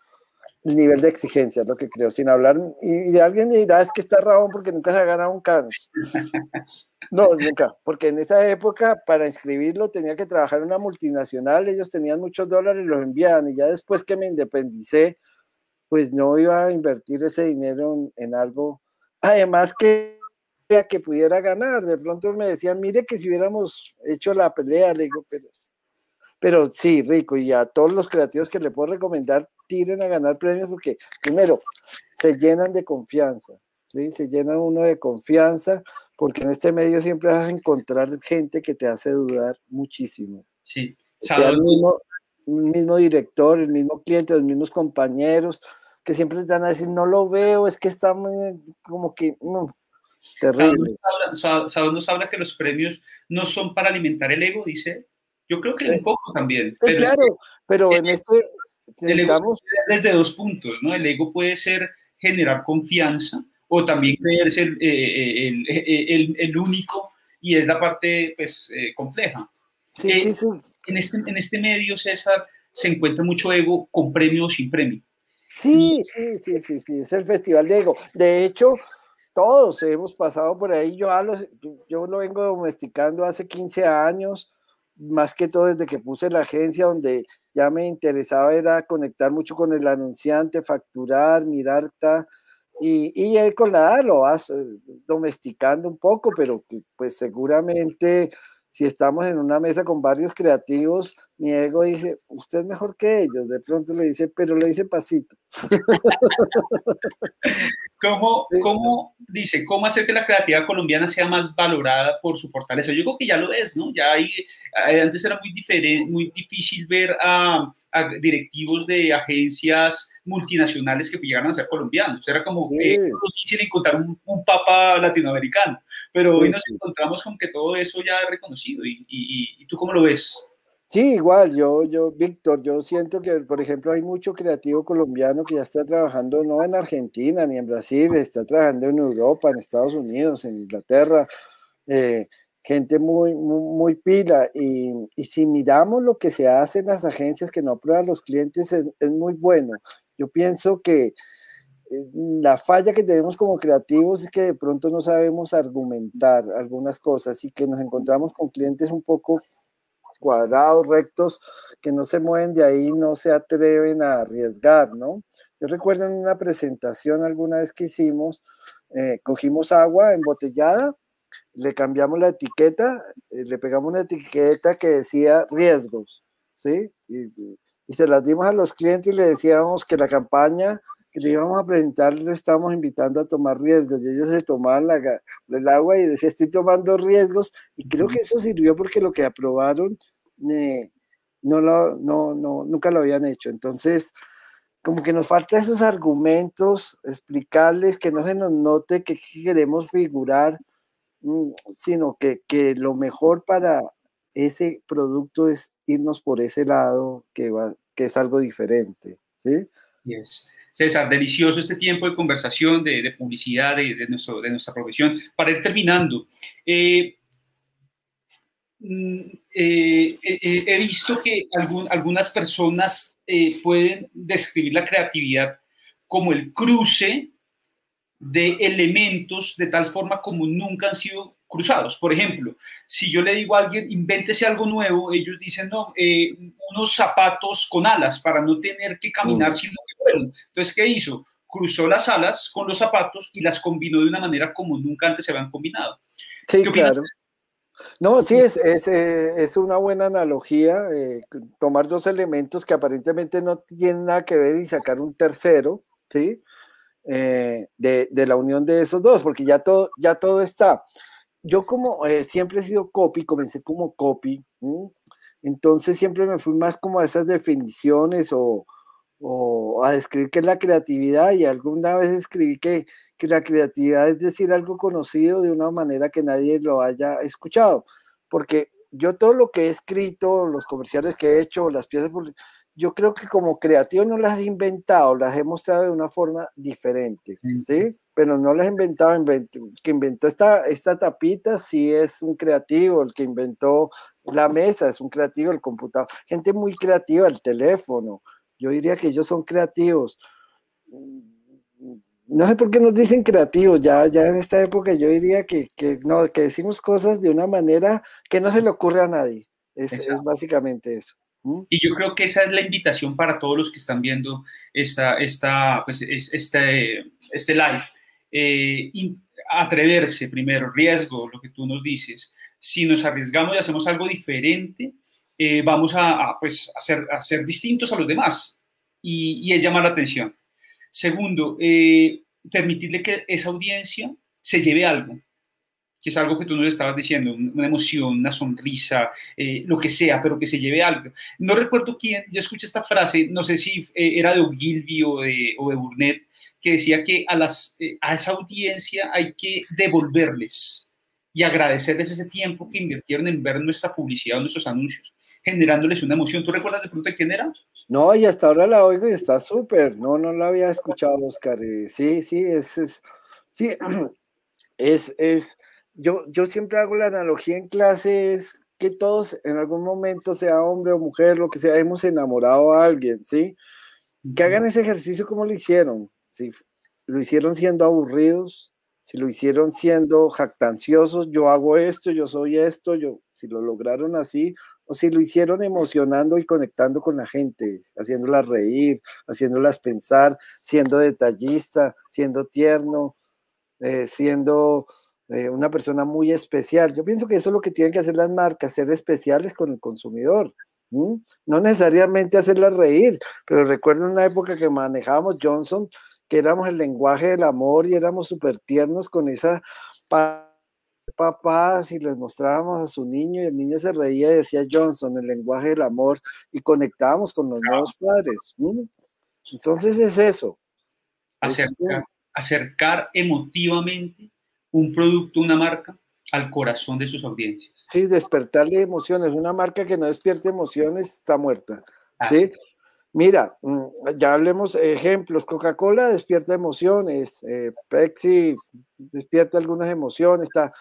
el nivel de exigencia, lo que creo, sin hablar, y, alguien me dirá, es que está Rabón porque nunca se ha ganado un Cannes. No, nunca, porque en esa época para inscribirlo tenía que trabajar en una multinacional, ellos tenían muchos dólares y los enviaban, y ya después que me independicé, pues no iba a invertir ese dinero en, algo, además que que pudiera ganar, de pronto me decían, mire que si hubiéramos hecho la pelea, le digo, pero, pero sí, rico, y a todos los creativos que le puedo recomendar, tiren a ganar premios porque, primero, se llenan de confianza, ¿sí? Se llenan uno de confianza porque en este medio siempre vas a encontrar gente que te hace dudar muchísimo. Sí. Sea el mismo, mismo director, el mismo cliente, los mismos compañeros, que siempre te van a decir, no lo veo, es que está muy, como que, no, terrible. Saúl nos habla que los premios no son para alimentar el ego, dice. Yo creo que un poco también. pero claro, pero en este desde dos puntos, ¿no? El ego puede ser generar confianza o también creerse el, eh, eh, el, el, único y es la parte pues eh, compleja. Sí, sí, sí. En este, en este medio, César, se encuentra mucho ego con premio o sin premio. Sí, sí, sí, sí, sí, es el festival de ego. De hecho, todos hemos pasado por ahí. Yo, yo lo vengo domesticando hace 15 años más que todo desde que puse la agencia donde ya me interesaba era conectar mucho con el anunciante, facturar, mirar, y, y con la edad lo vas eh, domesticando un poco, pero pues seguramente si estamos en una mesa con varios creativos, mi ego dice, usted es mejor que ellos. De pronto le dice, pero le dice pasito. ¿Cómo, ¿Cómo, dice, cómo hacer que la creatividad colombiana sea más valorada por su fortaleza? Yo creo que ya lo es, ¿no? Ya hay, eh, antes era muy, diferente, muy difícil ver a, directivos de agencias multinacionales que llegaran a ser colombianos. Era como eh, difícil encontrar un, un, papa latinoamericano, pero hoy nos encontramos con que todo eso ya es reconocido. ¿Y, y, y tú cómo lo ves? Sí, igual, yo, yo, Víctor, yo siento que, por ejemplo, hay mucho creativo colombiano que ya está trabajando no en Argentina ni en Brasil, está trabajando en Europa, en Estados Unidos, en Inglaterra, eh, gente muy, muy, pila. Y, si miramos lo que se hace en las agencias que no aprueban los clientes, es, es muy bueno. Yo pienso que eh, la falla que tenemos como creativos es que de pronto no sabemos argumentar algunas cosas y que nos encontramos con clientes un poco cuadrados, rectos, que no se mueven de ahí, no se atreven a arriesgar, ¿no? Yo recuerdo en una presentación alguna vez que hicimos, eh, cogimos agua embotellada, le cambiamos la etiqueta, eh, le pegamos una etiqueta que decía riesgos, ¿sí? Y, se las dimos a los clientes y le decíamos que la campaña que le íbamos a presentar, le estábamos invitando a tomar riesgos y ellos se tomaban la, el agua y decían, estoy tomando riesgos y creo que eso sirvió porque lo que aprobaron no lo, no, no, nunca lo habían hecho. Entonces, como que nos falta esos argumentos, explicarles que no se nos note que queremos figurar, mm, sino que, que lo mejor para ese producto es irnos por ese lado que, va, que es algo diferente. ¿sí? César, delicioso este tiempo de conversación, de, publicidad de, de, nuestro, de nuestra profesión. Para ir terminando, eh, Mm, eh, eh, he visto que algunas personas pueden describir la creatividad como el cruce de elementos de tal forma como nunca han sido cruzados. Por ejemplo, si yo le digo a alguien, invéntese algo nuevo, ellos dicen, no, unos zapatos con alas para no tener que caminar sin lo que fueron. Entonces, ¿qué hizo? Cruzó las alas con los zapatos y las combinó de una manera como nunca antes se habían combinado. Sí, claro. No, sí, es, es, eh, es una buena analogía eh, tomar dos elementos que aparentemente no tienen nada que ver y sacar un tercero, ¿sí? Eh, de, de, la unión de esos dos, porque ya todo, ya todo está. Yo como siempre he sido copy, comencé como copy, entonces siempre me fui más como a esas definiciones o, o a describir qué es la creatividad y alguna vez escribí que, que, la creatividad es decir algo conocido de una manera que nadie lo haya escuchado, porque yo todo lo que he escrito, los comerciales que he hecho, las piezas, yo creo que como creativo no las he inventado, las he mostrado de una forma diferente, ¿sí? Pero no las he inventado, el que inventó esta, esta tapita sí es un creativo, el que inventó la mesa es un creativo, el computador, gente muy creativa, el teléfono, yo diría que ellos son creativos no sé por qué nos dicen creativos, ya, ya en esta época yo diría que, no, que decimos cosas de una manera que no se le ocurre a nadie. Es, básicamente eso. Y yo creo que esa es la invitación para todos los que están viendo esta, esta, pues, este, este live. Eh, atreverse primero, riesgo, lo que tú nos dices. Si nos arriesgamos y hacemos algo diferente, eh, vamos a, pues, a, ser, a, ser, distintos a los demás y, y es llamar la atención. Segundo, eh, permitirle que esa audiencia se lleve algo, que es algo que tú nos estabas diciendo, una emoción, una sonrisa, eh, lo que sea, pero que se lleve algo. No recuerdo quién, yo escuché esta frase, no sé si eh, era de Ogilvy o de, o de Burnett, que decía que a, las, a esa audiencia hay que devolverles y agradecerles ese tiempo que invirtieron en ver nuestra publicidad o nuestros anuncios generándoles una emoción. ¿Tú recuerdas de pronto quién era? No, y hasta ahora la oigo y está súper. No, no la había escuchado, Oscar. Sí, sí, es, es sí, es, es, yo, yo siempre hago la analogía en clase, es que todos en algún momento, sea hombre o mujer, lo que sea, hemos enamorado a alguien, ¿sí? Que hagan ese ejercicio como lo hicieron, ¿sí? Lo hicieron siendo aburridos, si lo hicieron siendo jactanciosos, yo hago esto, yo soy esto, yo, si lo lograron así, o si lo hicieron emocionando y conectando con la gente, haciéndolas reír, haciéndolas pensar, siendo detallista, siendo tierno, eh, siendo eh, una persona muy especial. Yo pienso que eso es lo que tienen que hacer las marcas, ser especiales con el consumidor. No necesariamente hacerlas reír, pero recuerdo una época que manejábamos Johnson, que éramos el lenguaje del amor y éramos súper tiernos con esa papás y les mostrábamos a su niño y el niño se reía y decía Johnson, el lenguaje del amor y conectábamos con los nuevos padres. Entonces es eso. Acercar, acercar emotivamente un producto, una marca al corazón de sus audiencias. Sí, despertarle emociones. Una marca que no despierte emociones está muerta. ¿sí? Mira, mm, ya hablemos ejemplos. Coca-Cola despierta emociones, eh, Pepsi despierta algunas emociones. Está,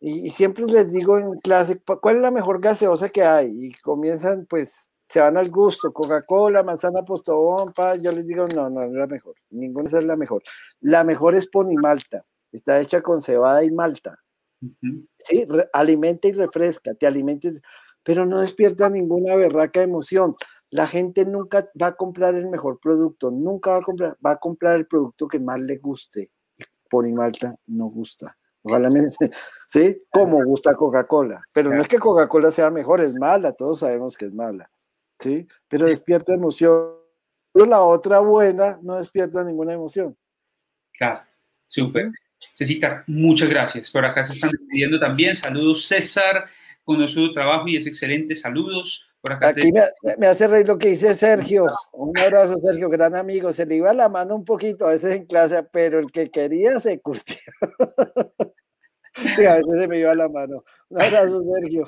y, siempre les digo en clase, ¿cuál es la mejor gaseosa que hay? Y comienzan, pues, se van al gusto. Coca-Cola, manzana postobón, yo les digo, no, no, no es la mejor. Ninguna es la mejor. La mejor es Ponimalta. Está hecha con cebada y malta. Sí, alimenta y refresca, te alimenta, pero no despierta ninguna berraca emoción la gente nunca va a comprar el mejor producto, nunca va a comprar, va a comprar el producto que más le guste. Por Malta no gusta. Ojalá ¿sí? Como gusta Coca-Cola. Pero no es que Coca-Cola sea mejor, es mala, todos sabemos que es mala. ¿Sí? Pero despierta emoción. Pero la otra buena no despierta ninguna emoción. Claro, súper. Cecita, muchas gracias. Por acá se están pidiendo también. Saludos, César. Conoce su trabajo y es excelente. Saludos. Aquí me, hace reír lo que dice Sergio. Un abrazo, Sergio, gran amigo. Se le iba la mano un poquito a veces en clase, pero el que quería se curtió. Sí, a veces se me iba la mano. Un abrazo, Sergio.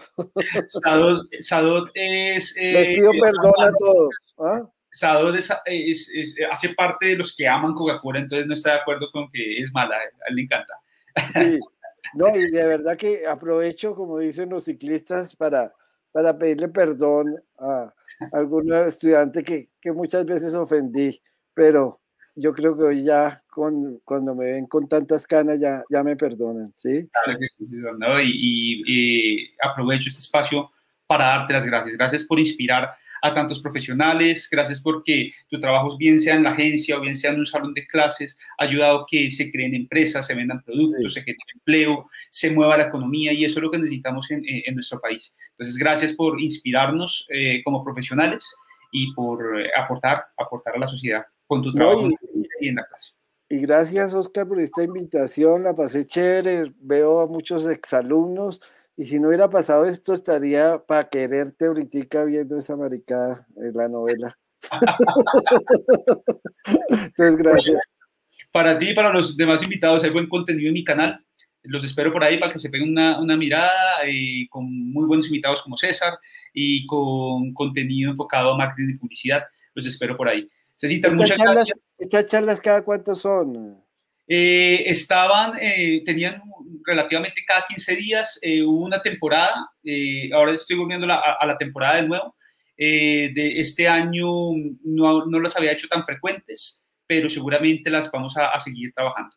Sadot, es. Eh, Les pido perdón a todos. ¿ah? Sadot hace parte de los que aman Coca-Cola, entonces no está de acuerdo con que es mala. A él le encanta. Sí. No, y de verdad que aprovecho, como dicen los ciclistas, para para pedirle perdón a algún estudiante que, que, muchas veces ofendí, pero yo creo que hoy ya con, cuando me ven con tantas canas ya, ya me perdonan, ¿sí? y, y aprovecho este espacio para darte las gracias. Gracias por inspirar a tantos profesionales, gracias porque tu trabajo, bien sea en la agencia o bien sea en un salón de clases, ha ayudado a que se creen empresas, se vendan productos, se genere empleo, se mueva la economía y eso es lo que necesitamos en, en nuestro país. Entonces, gracias por inspirarnos eh, como profesionales y por eh, aportar, aportar a la sociedad con tu trabajo y, en la clase. Y gracias, Oscar, por esta invitación. La pasé chévere. Veo a muchos exalumnos y si no hubiera pasado esto, estaría para quererte ahorita viendo esa maricada en la novela. Entonces, gracias. Para ti y para los demás invitados, hay buen contenido en mi canal. los espero por ahí para que se peguen una, una mirada y con muy buenos invitados como César y con contenido enfocado a marketing y publicidad. Los espero por ahí. Cecitar, muchas charlas, gracias. ¿Estas charlas cada cuánto son? Eh, estaban, eh, tenían relativamente cada 15 días, eh, una temporada, ahora estoy volviendo a, la temporada de nuevo, de este año no, no, las había hecho tan frecuentes, pero seguramente las vamos a, a seguir trabajando.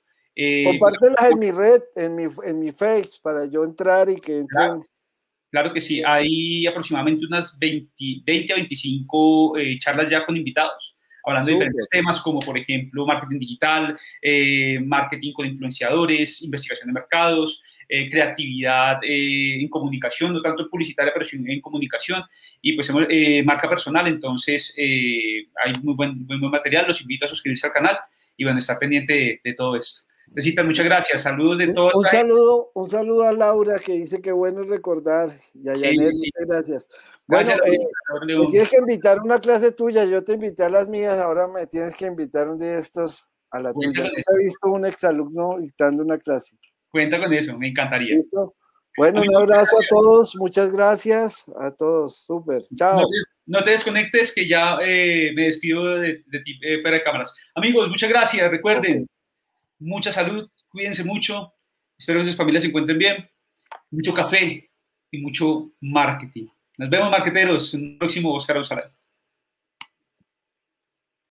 Compártelas en mi red, en mi, en mi Face, para yo entrar y que entren. Claro, que sí, hay aproximadamente unas 20, 20 a 25 charlas ya con invitados hablando de diferentes temas como, por ejemplo, marketing digital, eh, marketing con influenciadores, investigación de mercados, eh, creatividad eh, en comunicación, no tanto en publicitaria, pero en comunicación, y pues marca personal, entonces hay muy buen, muy buen material, los invito a suscribirse al canal y bueno, estar pendiente de, todo esto. Necesitan muchas gracias, saludos de todos. Un saludo, un saludo a Laura que dice que bueno recordar y a Janet, muchas gracias. Bueno, eh, me tienes que invitar una clase tuya, yo te invité a las mías, ahora me tienes que invitar un de estos a la tuya. he visto un exalumno dictando una clase. Cuenta con eso, me encantaría. ¿Listo? Bueno, un abrazo a todos, muchas gracias a todos, súper, chao. No te, desconectes, que ya eh, me despido de, ti eh, fuera de cámaras. Amigos, muchas gracias, recuerden, mucha salud, cuídense mucho, espero que sus familias se encuentren bien, mucho café y mucho marketing. Nos vemos, marqueteros, en el próximo Oscar Osara.